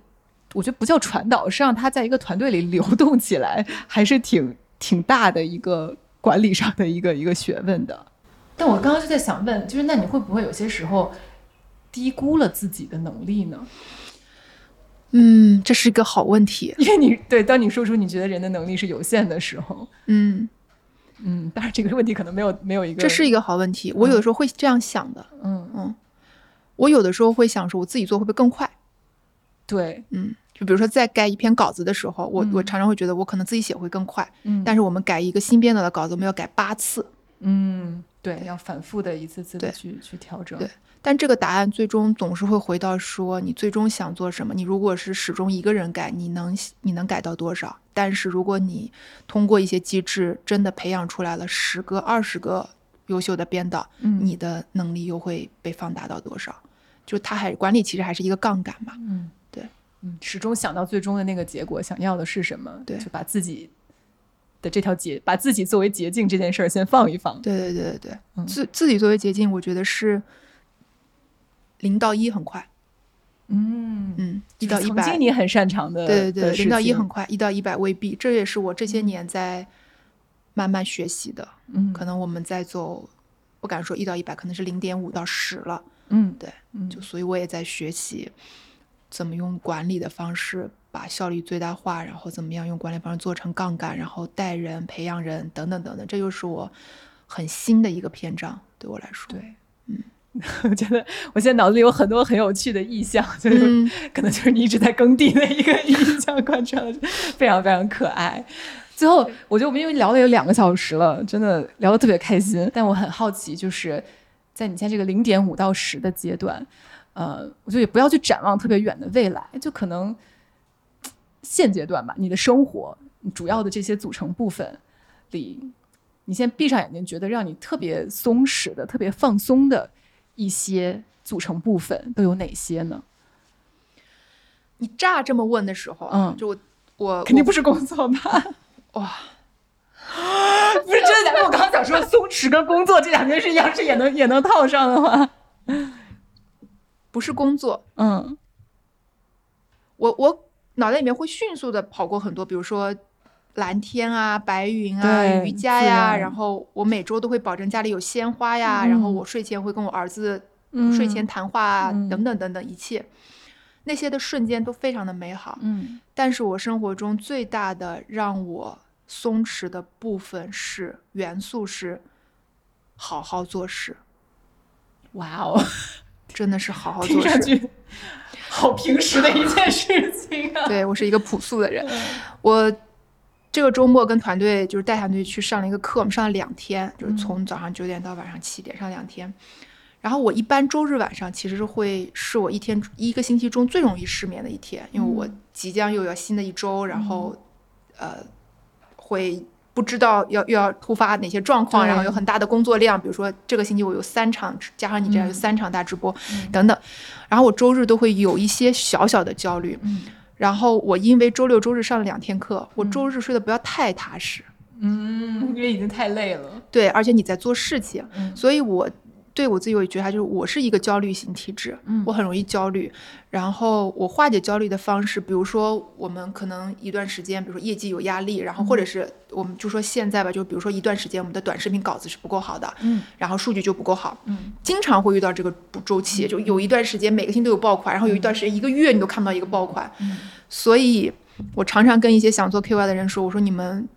我觉得不叫传导，是让他在一个团队里流动起来，还是挺挺大的一个管理上的一个一个学问的。但我刚刚就在想问，就是那你会不会有些时候低估了自己的能力呢？嗯，这是一个好问题。因为你对，当你说出你觉得人的能力是有限的时候，嗯，嗯，当然这个问题可能没有没有一个，这是一个好问题。我有的时候会这样想的，嗯嗯，我有的时候会想说，我自己做会不会更快？对，嗯，就比如说在改一篇稿子的时候，我、嗯我常常会觉得我可能自己写会更快，嗯，但是我们改一个新编导的稿子，我们要改八次，嗯，对，要反复的一次次的去去调整，对但这个答案最终总是会回到说，你最终想做什么？你如果是始终一个人改，你能你能改到多少？但是如果你通过一些机制真的培养出来了十个、二十个优秀的编导，嗯，你的能力又会被放大到多少？就它还管理其实还是一个杠杆嘛。嗯，始终想到最终的那个结果，想要的是什么？对就把自己的这条捷，把自己作为捷径这件事儿先放一放。对对对对对，嗯自自己作为捷径，我觉得是零到一很快，嗯嗯，一到一百经你很擅长的，对对对，零到一很快，一到一百未必。这也是我这些年在慢慢学习的。嗯，可能我们在走，不敢说一到一百，可能是零点五到十了。嗯，对，嗯，就所以我也在学习怎么用管理的方式把把效率最大化，然后怎么样用管理方式做成杠杆，然后带人、培养人等等等等，这就是我很新的一个篇章，对我来说。对，嗯，我觉得我现在脑子里有很多很有趣的意象，就是、嗯 可能就是你一直在耕地的一个意象贯穿了，非常非常可爱。最后，我觉得我们因为聊了有两个小时了，真的聊得特别开心。但我很好奇，就是在你现在这个零点五到十的阶段，呃，我觉得也不要去展望特别远的未来，就可能现阶段吧，你的生活主要的这些组成部分里，你现在闭上眼睛，觉得让你特别松弛的、特别放松的一些组成部分都有哪些呢？你乍这么问的时候，嗯就我我肯定不是工作吧？哇，不是真的假的？我刚刚想说松弛跟工作这两件事，要是也能也能套上的话，不是工作，嗯。我我脑袋里面会迅速的跑过很多，比如说蓝天啊、白云啊、瑜伽呀，然。然后我每周都会保证家里有鲜花呀，嗯。然后我睡前会跟我儿子嗯。睡前谈话啊，嗯。等等等等一切，那些的瞬间都非常的美好。嗯。但是我生活中最大的让我松弛的部分是元素是好好做事，哇哦，真的是好好做事。上去好平时的一件事情啊。对我是一个朴素的人，我这个周末跟团队就是带团队去上了一个课，我们上了两天，就是从早上九点到晚上七点上两天。然后我一般周日晚上其实是会是我一天一个星期中最容易失眠的一天，因为我即将又要新的一周，然后呃会不知道要又要突发哪些状况，然后有很大的工作量，比如说这个星期我有三场，加上你这样有嗯三场大直播、等等，然后我周日都会有一些小小的焦虑。嗯。然后我因为周六周日上了两天课，我嗯。周日睡得不要太踏实，嗯，因为已经太累了。对，而且你在做事情，嗯。所以我对我自己有一觉察，就是我是一个焦虑型体质，嗯。我很容易焦虑。然后我化解焦虑的方式，比如说我们可能一段时间，比如说业绩有压力，然后或者是我们就说现在吧，就比如说一段时间我们的短视频稿子是不够好的，嗯然后数据就不够好，嗯。经常会遇到这个周期，就有一段时间每个星期都有爆款，然后有一段时间一个月你都看不到一个爆款，嗯。所以我常常跟一些想做 KY 的人说，我说你们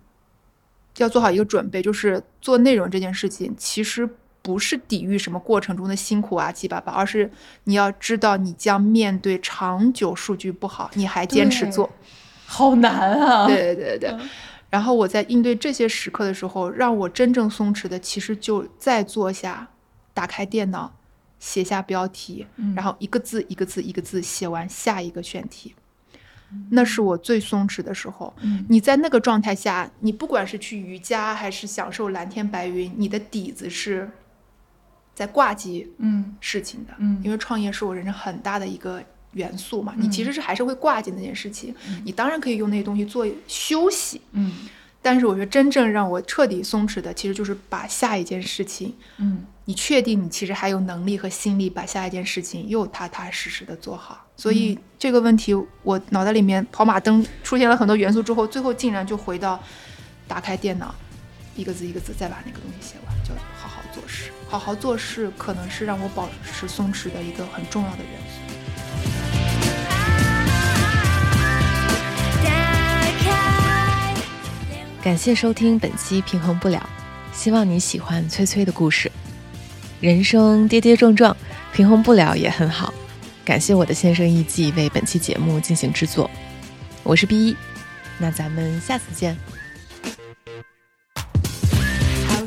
要做好一个准备，就是做内容这件事情，其实不是抵御什么过程中的辛苦啊、七八八，而是你要知道你将面对长久数据不好，你还坚持做。好难啊。对对对对。嗯然后我在应对这些时刻的时候，让我真正松弛的，其实就再坐下，打开电脑，写下标题，嗯然后一个字一个字一个字写完下一个选题，那是我最松弛的时候。嗯你在那个状态下，你不管是去瑜伽还是享受蓝天白云，你的底子是在挂机嗯事情的。嗯因为创业是我人生很大的一个元素嘛，你其实是还是会挂记那件事情。你当然可以用那些东西做休息，嗯但是我觉得真正让我彻底松弛的，其实就是把下一件事情，嗯你确定你其实还有能力和心力把下一件事情又踏踏实实的做好。所以这个问题，我脑袋里面跑马灯出现了很多元素之后，最后竟然就回到打开电脑，一个字一个字再把那个东西写完，叫好好做事。好好做事可能是让我保持松弛的一个很重要的元素。感谢收听本期《平衡不了》，希望你喜欢崔崔的故事。人生跌跌撞撞，平衡不了也很好。感谢我的先生艺伎为本期节目进行制作。我是 B 一，那咱们下次见。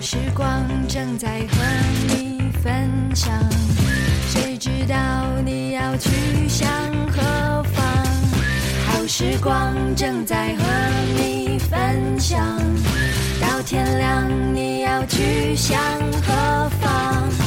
时光正在和你分享，谁知道你要去向何方？好时光正在和你分享，到天亮你要去向何方？